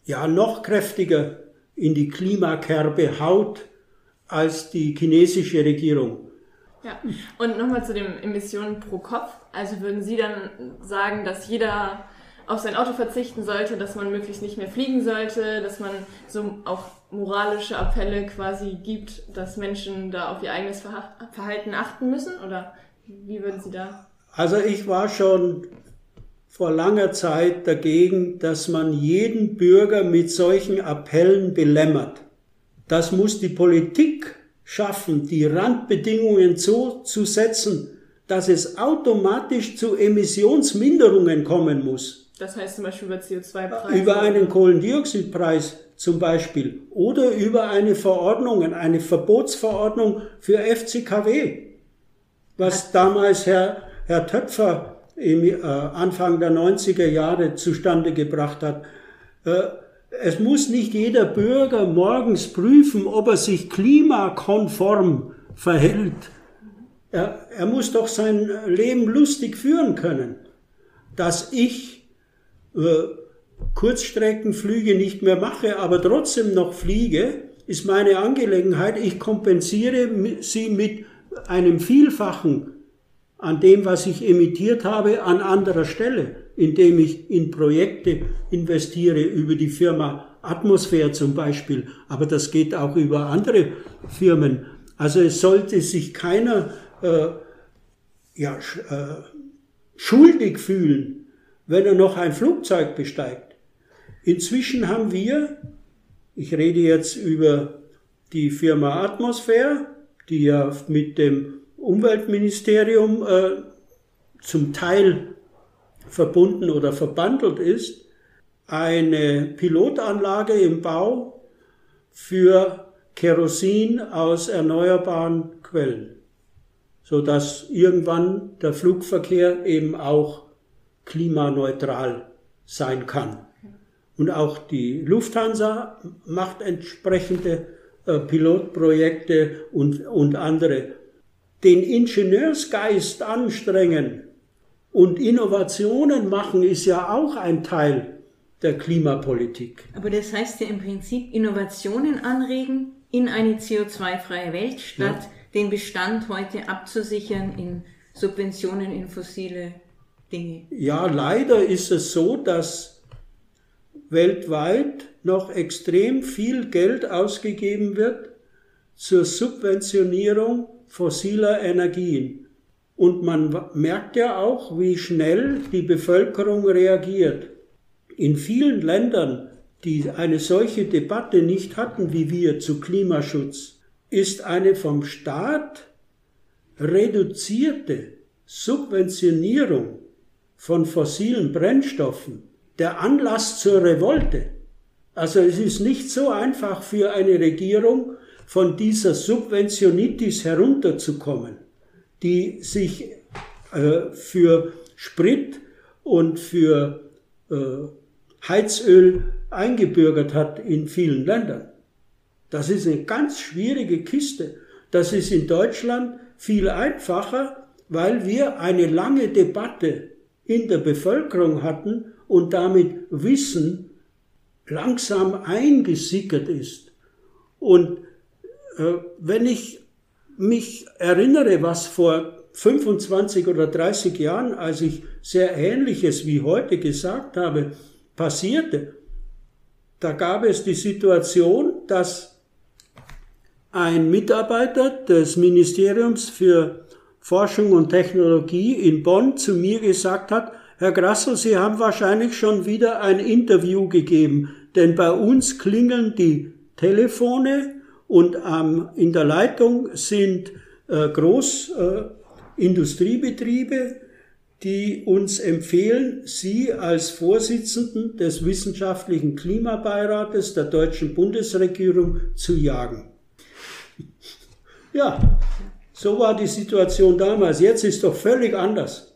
ja noch kräftiger in die Klimakerbe haut als die chinesische Regierung. Ja, und nochmal zu den Emissionen pro Kopf. Also würden Sie dann sagen, dass jeder auf sein Auto verzichten sollte, dass man möglichst nicht mehr fliegen sollte, dass man so auch moralische Appelle quasi gibt, dass Menschen da auf ihr eigenes Verhalten achten müssen? Oder wie würden Sie da? Also ich war schon vor langer Zeit dagegen, dass man jeden Bürger mit solchen Appellen belämmert. Das muss die Politik schaffen, die Randbedingungen so zu setzen, dass es automatisch zu Emissionsminderungen kommen muss. Das heißt zum Beispiel über CO2-Preise? Über einen Kohlendioxidpreis zum Beispiel oder über eine Verordnung, eine Verbotsverordnung für FCKW, was damals Herr, Herr Töpfer im äh, Anfang der 90er Jahre zustande gebracht hat. Äh, es muss nicht jeder Bürger morgens prüfen, ob er sich klimakonform verhält. Er, er muss doch sein Leben lustig führen können. Dass ich äh, Kurzstreckenflüge nicht mehr mache, aber trotzdem noch fliege, ist meine Angelegenheit. Ich kompensiere sie mit einem Vielfachen an dem, was ich emittiert habe, an anderer Stelle, indem ich in Projekte investiere über die Firma Atmosphäre zum Beispiel. Aber das geht auch über andere Firmen. Also es sollte sich keiner äh, ja, äh, schuldig fühlen, wenn er noch ein Flugzeug besteigt. Inzwischen haben wir, ich rede jetzt über die Firma Atmosphäre, die ja mit dem Umweltministerium äh, zum Teil verbunden oder verbandelt ist, eine Pilotanlage im Bau für Kerosin aus erneuerbaren Quellen, so dass irgendwann der Flugverkehr eben auch klimaneutral sein kann. Und auch die Lufthansa macht entsprechende äh, Pilotprojekte und, und andere. Den Ingenieursgeist anstrengen und Innovationen machen ist ja auch ein Teil der Klimapolitik. Aber das heißt ja im Prinzip Innovationen anregen in eine CO2-freie Welt, statt ja. den Bestand heute abzusichern in Subventionen in fossile Dinge. Ja, leider ist es so, dass weltweit noch extrem viel Geld ausgegeben wird zur Subventionierung fossiler Energien. Und man merkt ja auch, wie schnell die Bevölkerung reagiert. In vielen Ländern, die eine solche Debatte nicht hatten wie wir zu Klimaschutz, ist eine vom Staat reduzierte Subventionierung von fossilen Brennstoffen der Anlass zur Revolte. Also es ist nicht so einfach für eine Regierung, von dieser Subventionitis herunterzukommen, die sich äh, für Sprit und für äh, Heizöl eingebürgert hat in vielen Ländern. Das ist eine ganz schwierige Kiste. Das ist in Deutschland viel einfacher, weil wir eine lange Debatte in der Bevölkerung hatten und damit Wissen langsam eingesickert ist. Und äh, wenn ich mich erinnere, was vor 25 oder 30 Jahren, als ich sehr Ähnliches wie heute gesagt habe, passierte, da gab es die Situation, dass ein Mitarbeiter des Ministeriums für Forschung und Technologie in Bonn zu mir gesagt hat, Herr Grassel, Sie haben wahrscheinlich schon wieder ein Interview gegeben, denn bei uns klingeln die Telefone und ähm, in der Leitung sind äh, Großindustriebetriebe, äh, die uns empfehlen, Sie als Vorsitzenden des Wissenschaftlichen Klimabeirates der deutschen Bundesregierung zu jagen. Ja, so war die Situation damals. Jetzt ist doch völlig anders.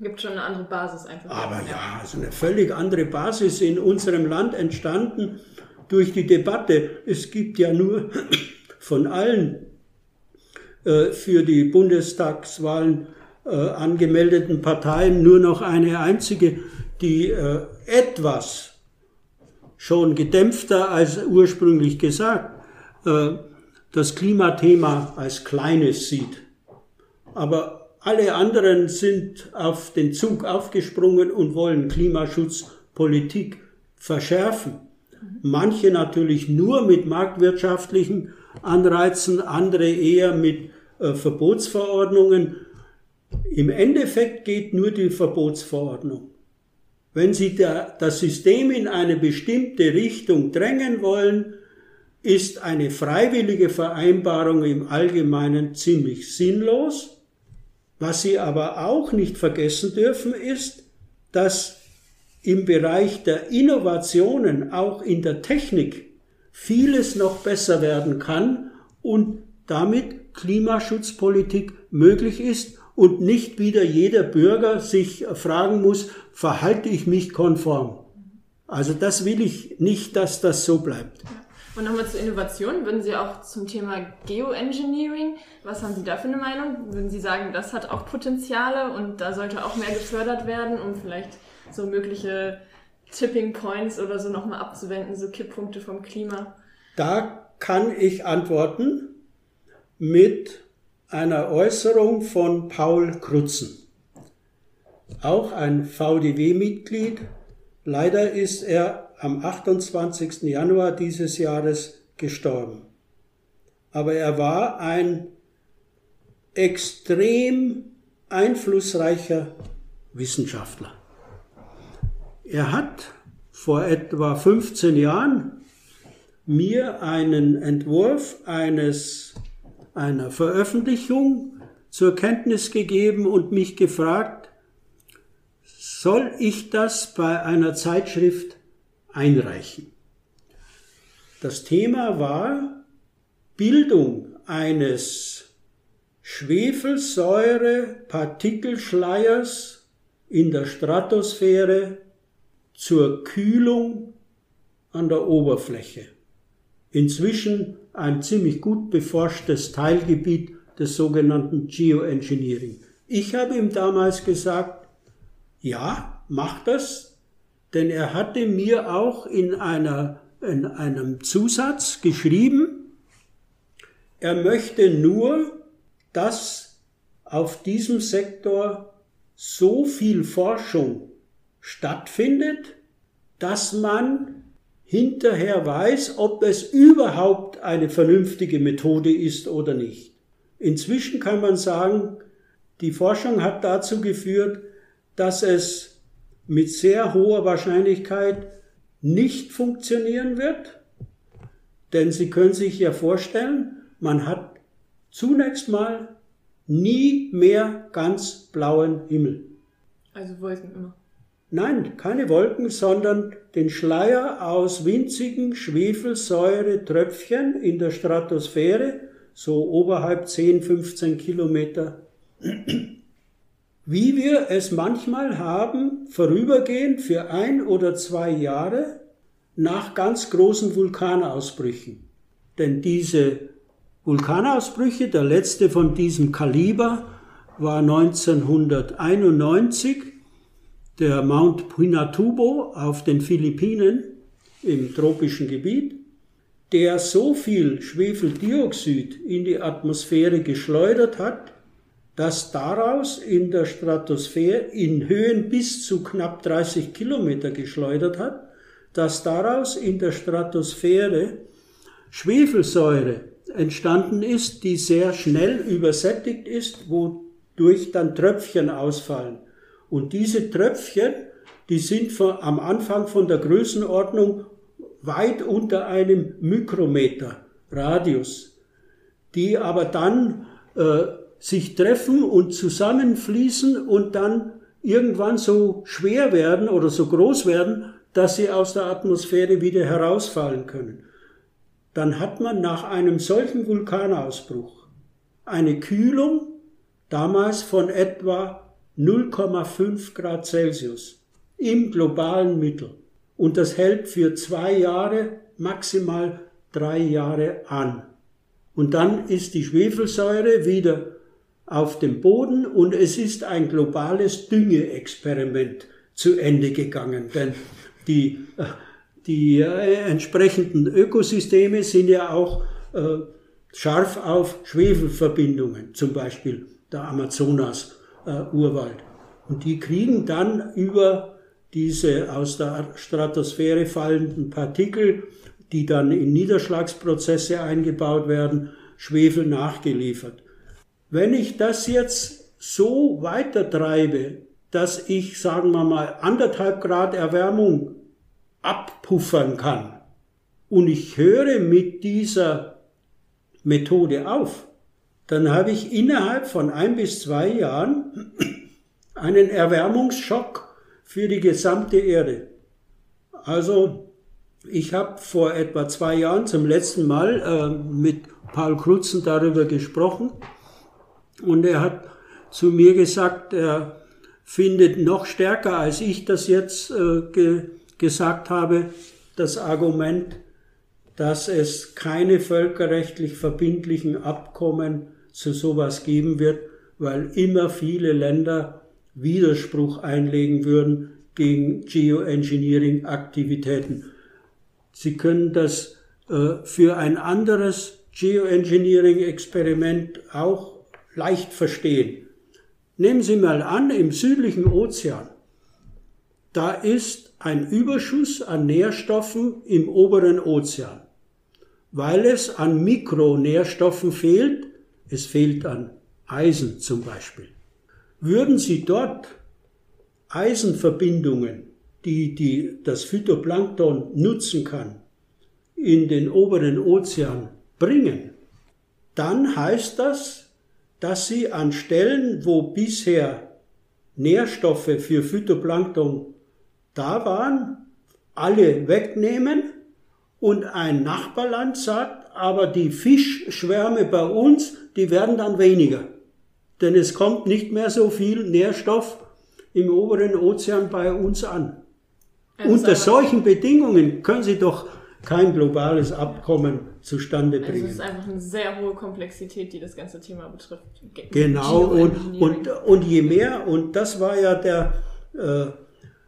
Gibt schon eine andere Basis einfach. Aber ja, also eine völlig andere Basis in unserem Land entstanden durch die Debatte. Es gibt ja nur von allen äh, für die Bundestagswahlen äh, angemeldeten Parteien nur noch eine einzige, die äh, etwas schon gedämpfter als ursprünglich gesagt äh, das Klimathema als kleines sieht. Aber alle anderen sind auf den Zug aufgesprungen und wollen Klimaschutzpolitik verschärfen. Manche natürlich nur mit marktwirtschaftlichen Anreizen, andere eher mit äh, Verbotsverordnungen. Im Endeffekt geht nur die Verbotsverordnung. Wenn Sie das System in eine bestimmte Richtung drängen wollen, ist eine freiwillige Vereinbarung im Allgemeinen ziemlich sinnlos. Was Sie aber auch nicht vergessen dürfen, ist, dass im Bereich der Innovationen, auch in der Technik, vieles noch besser werden kann und damit Klimaschutzpolitik möglich ist und nicht wieder jeder Bürger sich fragen muss, verhalte ich mich konform. Also das will ich nicht, dass das so bleibt. Und nochmal zur Innovation, würden Sie auch zum Thema Geoengineering, was haben Sie da für eine Meinung? Würden Sie sagen, das hat auch Potenziale und da sollte auch mehr gefördert werden, um vielleicht so mögliche Tipping Points oder so nochmal abzuwenden, so Kipppunkte vom Klima? Da kann ich antworten mit einer Äußerung von Paul Krutzen, auch ein VDW-Mitglied. Leider ist er am 28. Januar dieses Jahres gestorben. Aber er war ein extrem einflussreicher Wissenschaftler. Er hat vor etwa 15 Jahren mir einen Entwurf eines einer Veröffentlichung zur Kenntnis gegeben und mich gefragt, soll ich das bei einer Zeitschrift einreichen? Das Thema war Bildung eines Schwefelsäure-Partikelschleiers in der Stratosphäre zur Kühlung an der Oberfläche. Inzwischen ein ziemlich gut beforschtes Teilgebiet des sogenannten Geoengineering. Ich habe ihm damals gesagt, ja, mach das, denn er hatte mir auch in, einer, in einem Zusatz geschrieben, er möchte nur, dass auf diesem Sektor so viel Forschung stattfindet, dass man hinterher weiß, ob es überhaupt eine vernünftige Methode ist oder nicht. Inzwischen kann man sagen, die Forschung hat dazu geführt, dass es mit sehr hoher Wahrscheinlichkeit nicht funktionieren wird, denn Sie können sich ja vorstellen, man hat zunächst mal nie mehr ganz blauen Himmel. Also Wolken immer. Nein, keine Wolken, sondern den Schleier aus winzigen Schwefelsäure-Tröpfchen in der Stratosphäre, so oberhalb 10, 15 Kilometer. Wie wir es manchmal haben, vorübergehend für ein oder zwei Jahre nach ganz großen Vulkanausbrüchen. Denn diese Vulkanausbrüche, der letzte von diesem Kaliber, war 1991 der Mount Pinatubo auf den Philippinen im tropischen Gebiet, der so viel Schwefeldioxid in die Atmosphäre geschleudert hat, dass daraus in der Stratosphäre in Höhen bis zu knapp 30 Kilometer geschleudert hat, dass daraus in der Stratosphäre Schwefelsäure entstanden ist, die sehr schnell übersättigt ist, wodurch dann Tröpfchen ausfallen. Und diese Tröpfchen, die sind von, am Anfang von der Größenordnung weit unter einem Mikrometer Radius, die aber dann äh, sich treffen und zusammenfließen und dann irgendwann so schwer werden oder so groß werden, dass sie aus der Atmosphäre wieder herausfallen können. dann hat man nach einem solchen Vulkanausbruch eine Kühlung damals von etwa 0,5 Grad Celsius im globalen Mittel. Und das hält für zwei Jahre, maximal drei Jahre an. Und dann ist die Schwefelsäure wieder auf dem Boden und es ist ein globales Düngeexperiment zu Ende gegangen. Denn die, die äh, entsprechenden Ökosysteme sind ja auch äh, scharf auf Schwefelverbindungen, zum Beispiel der Amazonas-Urwald. Äh, und die kriegen dann über diese aus der Stratosphäre fallenden Partikel, die dann in Niederschlagsprozesse eingebaut werden, Schwefel nachgeliefert. Wenn ich das jetzt so weitertreibe, dass ich, sagen wir mal, anderthalb Grad Erwärmung abpuffern kann und ich höre mit dieser Methode auf, dann habe ich innerhalb von ein bis zwei Jahren einen Erwärmungsschock für die gesamte Erde. Also ich habe vor etwa zwei Jahren zum letzten Mal äh, mit Paul Krutzen darüber gesprochen und er hat zu mir gesagt, er findet noch stärker, als ich das jetzt äh, ge gesagt habe, das Argument, dass es keine völkerrechtlich verbindlichen Abkommen zu sowas geben wird, weil immer viele Länder Widerspruch einlegen würden gegen Geoengineering-Aktivitäten. Sie können das äh, für ein anderes Geoengineering-Experiment auch leicht verstehen. Nehmen Sie mal an, im südlichen Ozean, da ist ein Überschuss an Nährstoffen im oberen Ozean, weil es an Mikronährstoffen fehlt, es fehlt an Eisen zum Beispiel. Würden Sie dort Eisenverbindungen, die, die das Phytoplankton nutzen kann, in den oberen Ozean bringen, dann heißt das, dass Sie an Stellen, wo bisher Nährstoffe für Phytoplankton da waren, alle wegnehmen und ein Nachbarland sagt, aber die Fischschwärme bei uns, die werden dann weniger. Denn es kommt nicht mehr so viel Nährstoff im oberen Ozean bei uns an. Ja, Unter solchen Bedingungen können Sie doch kein globales Abkommen zustande bringen. Also es ist einfach eine sehr hohe Komplexität, die das ganze Thema betrifft. Genau, und, und, und je mehr, und das war ja der äh,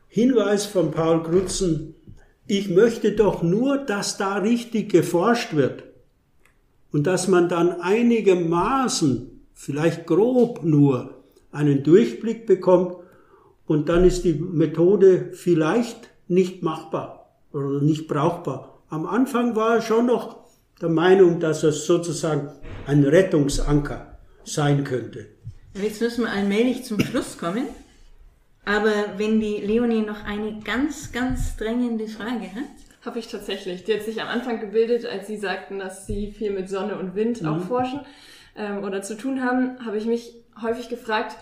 Hinweis von Paul Krutzen, ich möchte doch nur, dass da richtig geforscht wird und dass man dann einigermaßen, vielleicht grob nur, einen Durchblick bekommt und dann ist die Methode vielleicht nicht machbar oder nicht brauchbar. Am Anfang war er schon noch der Meinung, dass es sozusagen ein Rettungsanker sein könnte. Jetzt müssen wir allmählich zum Schluss kommen. Aber wenn die Leonie noch eine ganz, ganz drängende Frage hat. Habe ich tatsächlich. Die hat sich am Anfang gebildet, als Sie sagten, dass Sie viel mit Sonne und Wind mhm. auch forschen ähm, oder zu tun haben, habe ich mich häufig gefragt,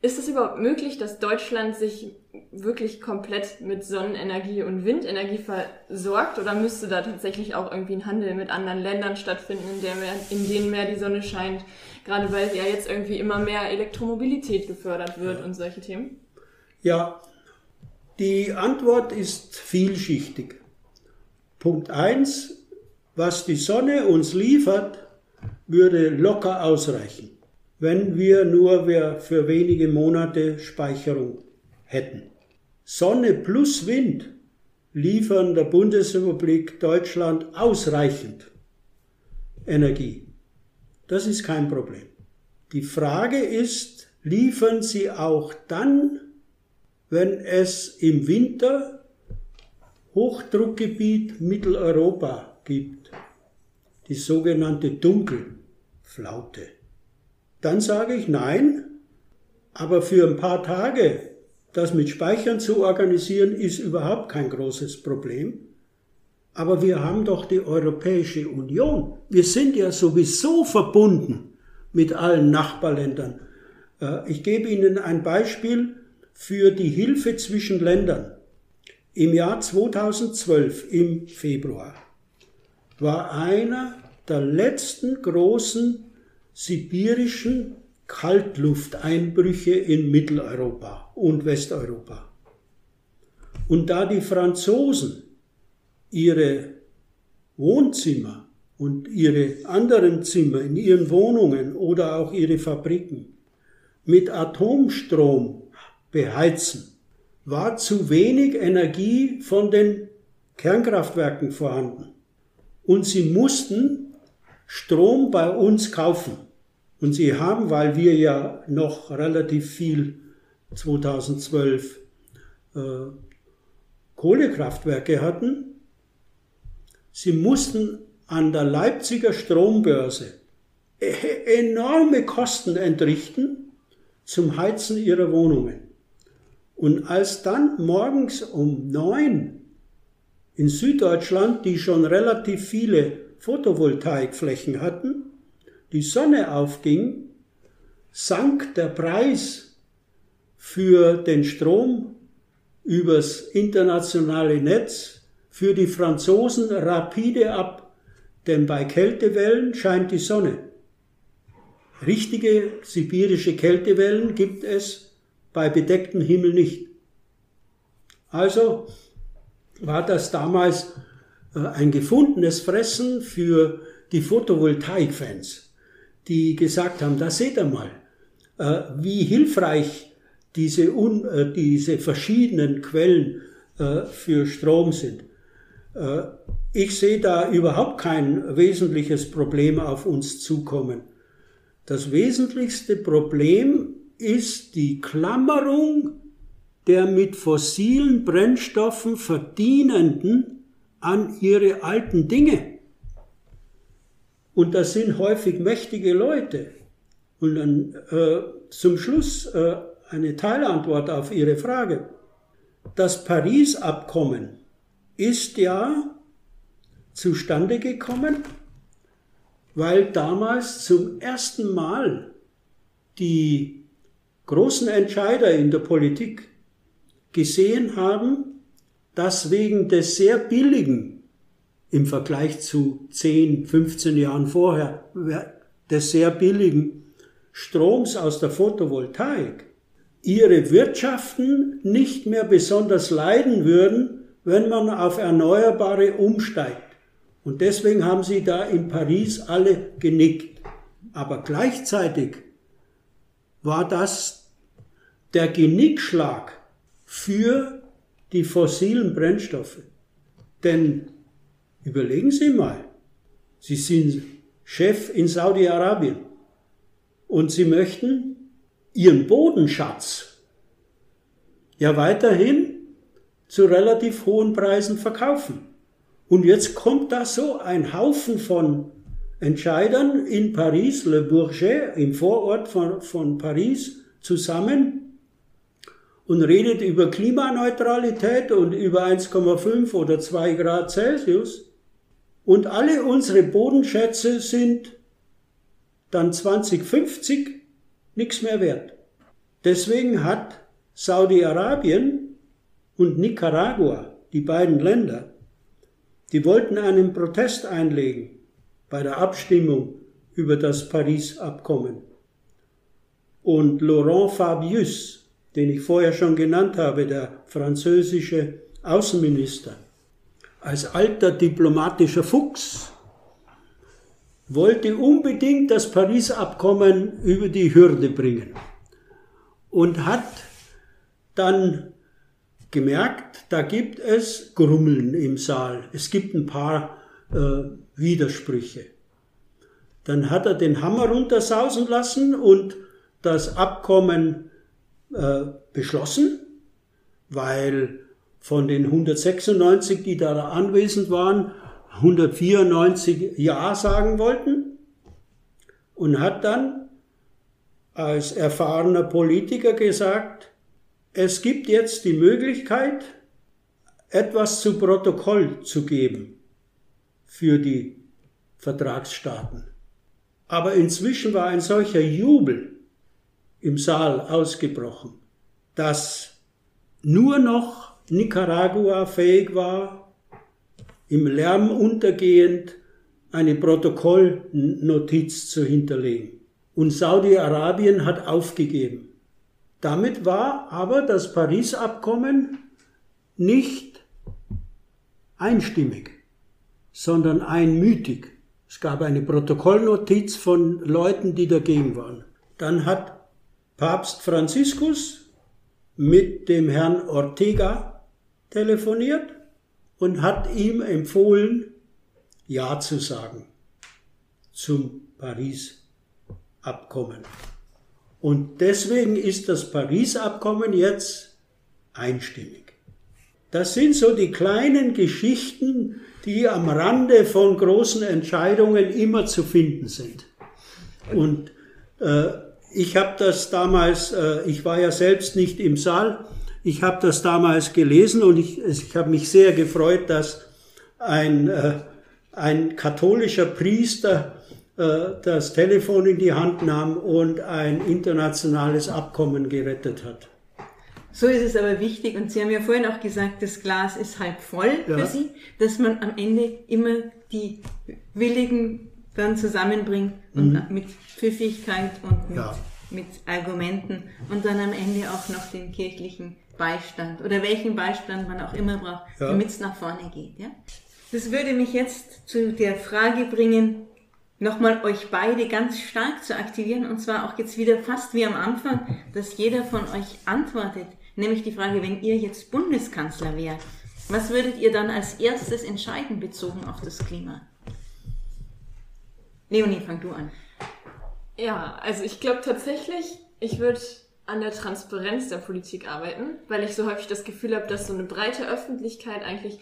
ist es überhaupt möglich, dass Deutschland sich wirklich komplett mit Sonnenenergie und Windenergie versorgt oder müsste da tatsächlich auch irgendwie ein Handel mit anderen Ländern stattfinden, in, der mehr, in denen mehr die Sonne scheint, gerade weil ja jetzt irgendwie immer mehr Elektromobilität gefördert wird und solche Themen? Ja, die Antwort ist vielschichtig. Punkt eins: was die Sonne uns liefert, würde locker ausreichen, wenn wir nur für wenige Monate Speicherung hätten. Sonne plus Wind liefern der Bundesrepublik Deutschland ausreichend Energie. Das ist kein Problem. Die Frage ist, liefern sie auch dann wenn es im Winter Hochdruckgebiet Mitteleuropa gibt, die sogenannte Dunkelflaute. Dann sage ich nein, aber für ein paar Tage das mit Speichern zu organisieren, ist überhaupt kein großes Problem. Aber wir haben doch die Europäische Union. Wir sind ja sowieso verbunden mit allen Nachbarländern. Äh, ich gebe Ihnen ein Beispiel für die Hilfe zwischen Ländern. Im Jahr 2012, im Februar, war einer der letzten großen sibirischen Kaltlufteinbrüche in Mitteleuropa und Westeuropa. Und da die Franzosen ihre Wohnzimmer und ihre anderen Zimmer in ihren Wohnungen oder auch ihre Fabriken mit Atomstrom beheizen, war zu wenig Energie von den Kernkraftwerken vorhanden. Und sie mussten Strom bei uns kaufen. Und sie haben, weil wir ja noch relativ viel 2012 äh, Kohlekraftwerke hatten, sie mussten an der Leipziger Strombörse e-, enorme Kosten entrichten zum Heizen ihrer Wohnungen. Und als dann morgens um neun in Süddeutschland, die schon relativ viele Photovoltaikflächen hatten, die Sonne aufging, sank der Preis für den Strom übers internationale Netz für die Franzosen rapide ab, denn bei Kältewellen scheint die Sonne. Richtige sibirische Kältewellen gibt es bei bedecktem Himmel nicht. Also war das damals äh, ein gefundenes Fressen für die Photovoltaik-Fans, die gesagt haben, da seht ihr mal, äh, wie hilfreich diese, un, äh, diese verschiedenen Quellen für Strom sind. Ich sehe da überhaupt kein wesentliches Problem auf uns zukommen. Das wesentlichste Problem ist die Klammerung der mit fossilen Brennstoffen verdienenden an ihre alten Dinge. Und das sind häufig mächtige Leute. Und dann äh, zum Schluss äh, eine Teilantwort auf Ihre Frage. Das Paris-Abkommen ist ja zustande gekommen, weil damals zum ersten Mal die großen Entscheider in der Politik gesehen haben, dass wegen des sehr billigen, im Vergleich zu 10, 15 Jahren vorher, des sehr billigen Stroms aus der Photovoltaik, ihre Wirtschaften nicht mehr besonders leiden würden, wenn man auf Erneuerbare umsteigt. Und deswegen haben sie da in Paris alle genickt. Aber gleichzeitig war das der Genickschlag für die fossilen Brennstoffe. Denn überlegen Sie mal, Sie sind Chef in Saudi-Arabien und Sie möchten Ihren Bodenschatz ja weiterhin zu relativ hohen Preisen verkaufen. Und jetzt kommt da so ein Haufen von Entscheidern in Paris, Le Bourget, im Vorort von, von Paris, zusammen und redet über Klimaneutralität und über 1,5 oder 2 Grad Celsius und alle unsere Bodenschätze sind dann 2050 nichts mehr wert. Deswegen hat Saudi-Arabien und Nicaragua, die beiden Länder, die wollten einen Protest einlegen bei der Abstimmung über das Paris-Abkommen. Und Laurent Fabius, den ich vorher schon genannt habe, der französische Außenminister, als alter diplomatischer Fuchs, wollte unbedingt das Paris-Abkommen über die Hürde bringen und hat dann gemerkt, da gibt es Grummeln im Saal. Es gibt ein paar äh, Widersprüche. Dann hat er den Hammer runtersausen lassen und das Abkommen äh, beschlossen, weil von den 196, die da anwesend waren, 194 Ja sagen wollten und hat dann als erfahrener Politiker gesagt, es gibt jetzt die Möglichkeit, etwas zu Protokoll zu geben für die Vertragsstaaten. Aber inzwischen war ein solcher Jubel, im Saal ausgebrochen, dass nur noch Nicaragua fähig war, im Lärm untergehend eine Protokollnotiz zu hinterlegen. Und Saudi-Arabien hat aufgegeben. Damit war aber das Paris-Abkommen nicht einstimmig, sondern einmütig. Es gab eine Protokollnotiz von Leuten, die dagegen waren. Dann hat Papst Franziskus mit dem Herrn Ortega telefoniert und hat ihm empfohlen, Ja zu sagen zum Paris-Abkommen. Und deswegen ist das Paris-Abkommen jetzt einstimmig. Das sind so die kleinen Geschichten, die am Rande von großen Entscheidungen immer zu finden sind. Und äh, ich habe das damals, äh, ich war ja selbst nicht im Saal, ich habe das damals gelesen und ich, ich habe mich sehr gefreut, dass ein, äh, ein katholischer Priester äh, das Telefon in die Hand nahm und ein internationales Abkommen gerettet hat. So ist es aber wichtig, und Sie haben ja vorhin auch gesagt, das Glas ist halb voll ja. für Sie, dass man am Ende immer die Willigen dann zusammenbringt und mhm. mit Pfiffigkeit und mit, ja. mit Argumenten und dann am Ende auch noch den kirchlichen Beistand oder welchen Beistand man auch immer braucht, ja. damit es nach vorne geht. Ja? Das würde mich jetzt zu der Frage bringen, nochmal euch beide ganz stark zu aktivieren und zwar auch jetzt wieder fast wie am Anfang, dass jeder von euch antwortet. Nämlich die Frage, wenn ihr jetzt Bundeskanzler wärt, was würdet ihr dann als erstes entscheiden bezogen auf das Klima? Leonie, fang du an. Ja, also ich glaube tatsächlich, ich würde an der Transparenz der Politik arbeiten, weil ich so häufig das Gefühl habe, dass so eine breite Öffentlichkeit eigentlich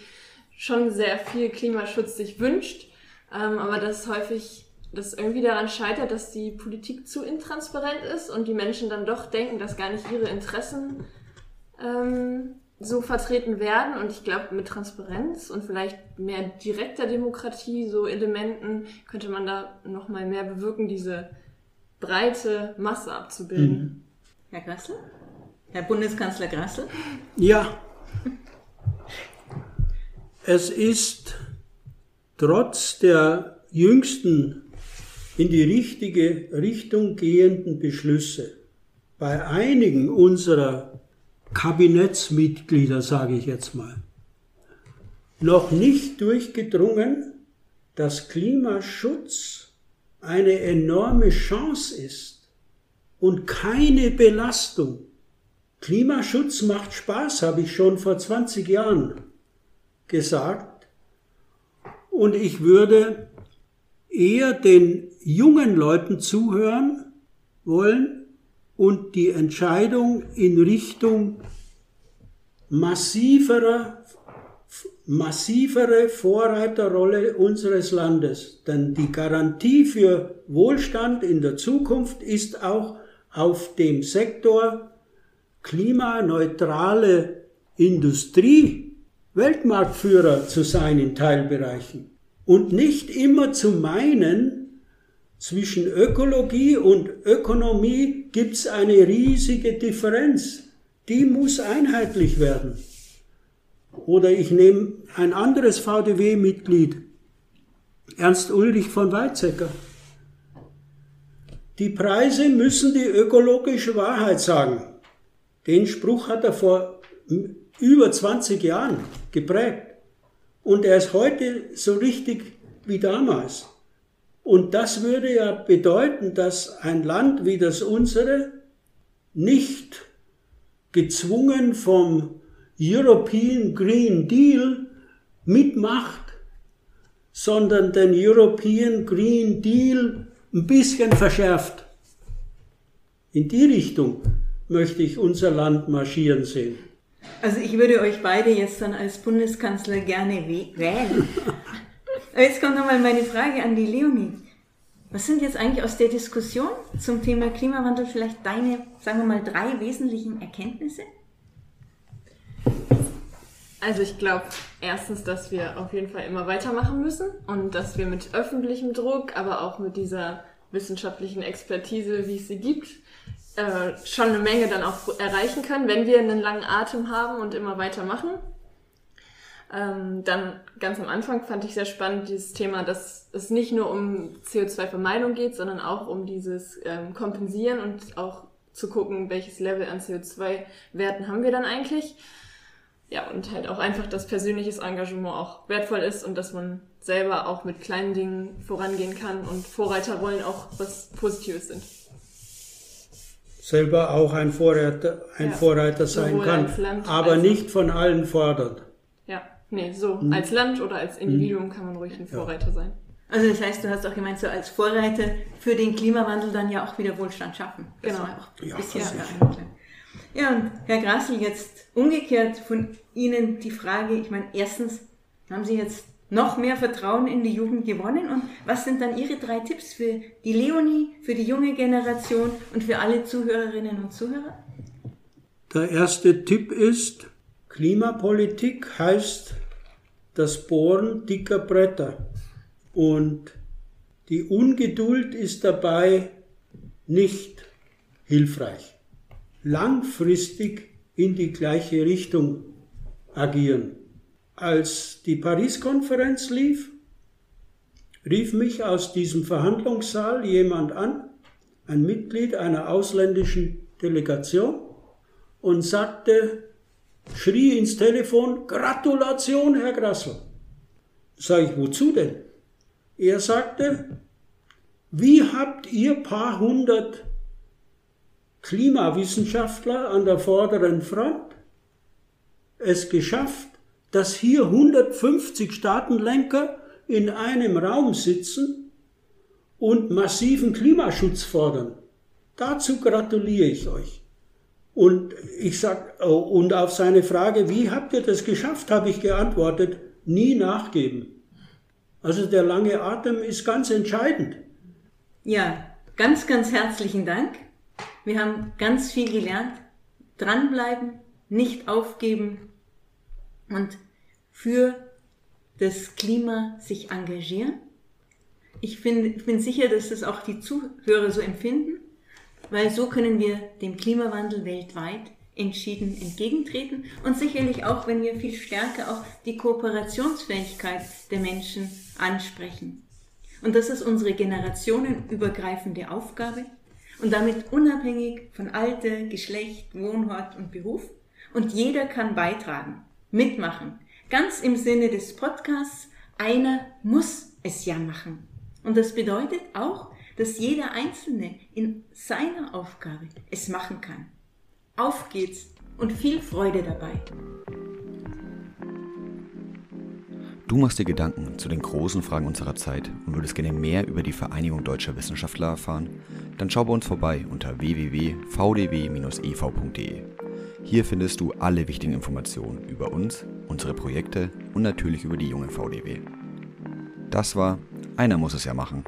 schon sehr viel Klimaschutz sich wünscht, ähm, aber dass häufig das irgendwie daran scheitert, dass die Politik zu intransparent ist und die Menschen dann doch denken, dass gar nicht ihre Interessen ähm, so vertreten werden. Und ich glaube, mit Transparenz und vielleicht mehr direkter Demokratie, so Elementen, könnte man da nochmal mehr bewirken, diese breite Masse abzubilden. Mhm. Herr Grassel? Herr Bundeskanzler Grassel? Ja. Es ist trotz der jüngsten in die richtige Richtung gehenden Beschlüsse bei einigen unserer Kabinettsmitglieder, sage ich jetzt mal, noch nicht durchgedrungen, dass Klimaschutz eine enorme Chance ist und keine Belastung. Klimaschutz macht Spaß, habe ich schon vor 20 Jahren gesagt. Und ich würde eher den jungen Leuten zuhören wollen und die Entscheidung in Richtung massiverer, massivere Vorreiterrolle unseres Landes. Denn die Garantie für Wohlstand in der Zukunft ist auch auf dem Sektor klimaneutrale Industrie Weltmarktführer zu sein in Teilbereichen und nicht immer zu meinen, zwischen Ökologie und Ökonomie gibt es eine riesige Differenz. Die muss einheitlich werden. Oder ich nehme ein anderes VDW-Mitglied, Ernst Ulrich von Weizsäcker. Die Preise müssen die ökologische Wahrheit sagen. Den Spruch hat er vor über 20 Jahren geprägt. Und er ist heute so richtig wie damals. Und das würde ja bedeuten, dass ein Land wie das unsere nicht gezwungen vom European Green Deal mitmacht, sondern den European Green Deal ein bisschen verschärft. In die Richtung möchte ich unser Land marschieren sehen. Also ich würde euch beide jetzt dann als Bundeskanzler gerne wählen. Aber jetzt kommt nochmal meine Frage an die Leonie. Was sind jetzt eigentlich aus der Diskussion zum Thema Klimawandel vielleicht deine, sagen wir mal, drei wesentlichen Erkenntnisse? Also ich glaube erstens, dass wir auf jeden Fall immer weitermachen müssen und dass wir mit öffentlichem Druck, aber auch mit dieser wissenschaftlichen Expertise, wie es sie gibt, äh, schon eine Menge dann auch erreichen können, wenn wir einen langen Atem haben und immer weitermachen. Ähm, dann ganz am Anfang fand ich sehr spannend dieses Thema, dass es nicht nur um CO2-Vermeidung geht, sondern auch um dieses ähm, Kompensieren und auch zu gucken, welches Level an CO2-Werten haben wir dann eigentlich. Ja, und halt auch einfach, dass persönliches Engagement auch wertvoll ist und dass man selber auch mit kleinen Dingen vorangehen kann und Vorreiterrollen auch was Positives sind. Selber auch ein Vorreiter, ein Ja, Vorreiter sein kann, aber nicht von allen fordert. Ja, nee, so als Land oder als Individuum kann man ruhig ein Vorreiter sein. Also das heißt, du hast auch gemeint, so als Vorreiter für den Klimawandel dann ja auch wieder Wohlstand schaffen. Das Genau. war auch Ja, bisher ja, ja, und Herr Grassel, jetzt umgekehrt von Ihnen die Frage, ich meine, erstens, haben Sie jetzt noch mehr Vertrauen in die Jugend gewonnen und was sind dann Ihre drei Tipps für die Leonie, für die junge Generation und für alle Zuhörerinnen und Zuhörer? Der erste Tipp ist, Klimapolitik heißt das Bohren dicker Bretter. Und die Ungeduld ist dabei nicht hilfreich. Langfristig in die gleiche Richtung agieren. Als die Paris-Konferenz lief, rief mich aus diesem Verhandlungssaal jemand an, ein Mitglied einer ausländischen Delegation, und sagte, schrie ins Telefon, Gratulation, Herr Grassel. Sag ich, wozu denn? Er sagte, wie habt ihr paar hundert Klimawissenschaftler an der vorderen Front es geschafft, dass hier 150 Staatenlenker in einem Raum sitzen und massiven Klimaschutz fordern? Dazu gratuliere ich euch. Und ich sag, oh, und auf seine Frage, wie habt ihr das geschafft, habe ich geantwortet, nie nachgeben. Also der lange Atem ist ganz entscheidend. Ja, ganz, ganz herzlichen Dank. Wir haben ganz viel gelernt. Dranbleiben, nicht aufgeben und für das Klima sich engagieren. Ich bin, ich bin sicher, dass das auch die Zuhörer so empfinden, weil so können wir dem Klimawandel weltweit entschieden entgegentreten und sicherlich auch, wenn wir viel stärker auch die Kooperationsfähigkeit der Menschen ansprechen. Und das ist unsere generationenübergreifende Aufgabe und damit unabhängig von Alter, Geschlecht, Wohnort und Beruf. Und jeder kann beitragen, mitmachen. Ganz im Sinne des Podcasts, einer muss es ja machen. Und das bedeutet auch, dass jeder Einzelne in seiner Aufgabe es machen kann. Auf geht's und viel Freude dabei. Du machst dir Gedanken zu den großen Fragen unserer Zeit und würdest gerne mehr über die Vereinigung Deutscher Wissenschaftler erfahren? Dann schau bei uns vorbei unter www.vdw-ev.de. Hier findest du alle wichtigen Informationen über uns, unsere Projekte und natürlich über die junge VDW. Das war Einer muss es ja machen.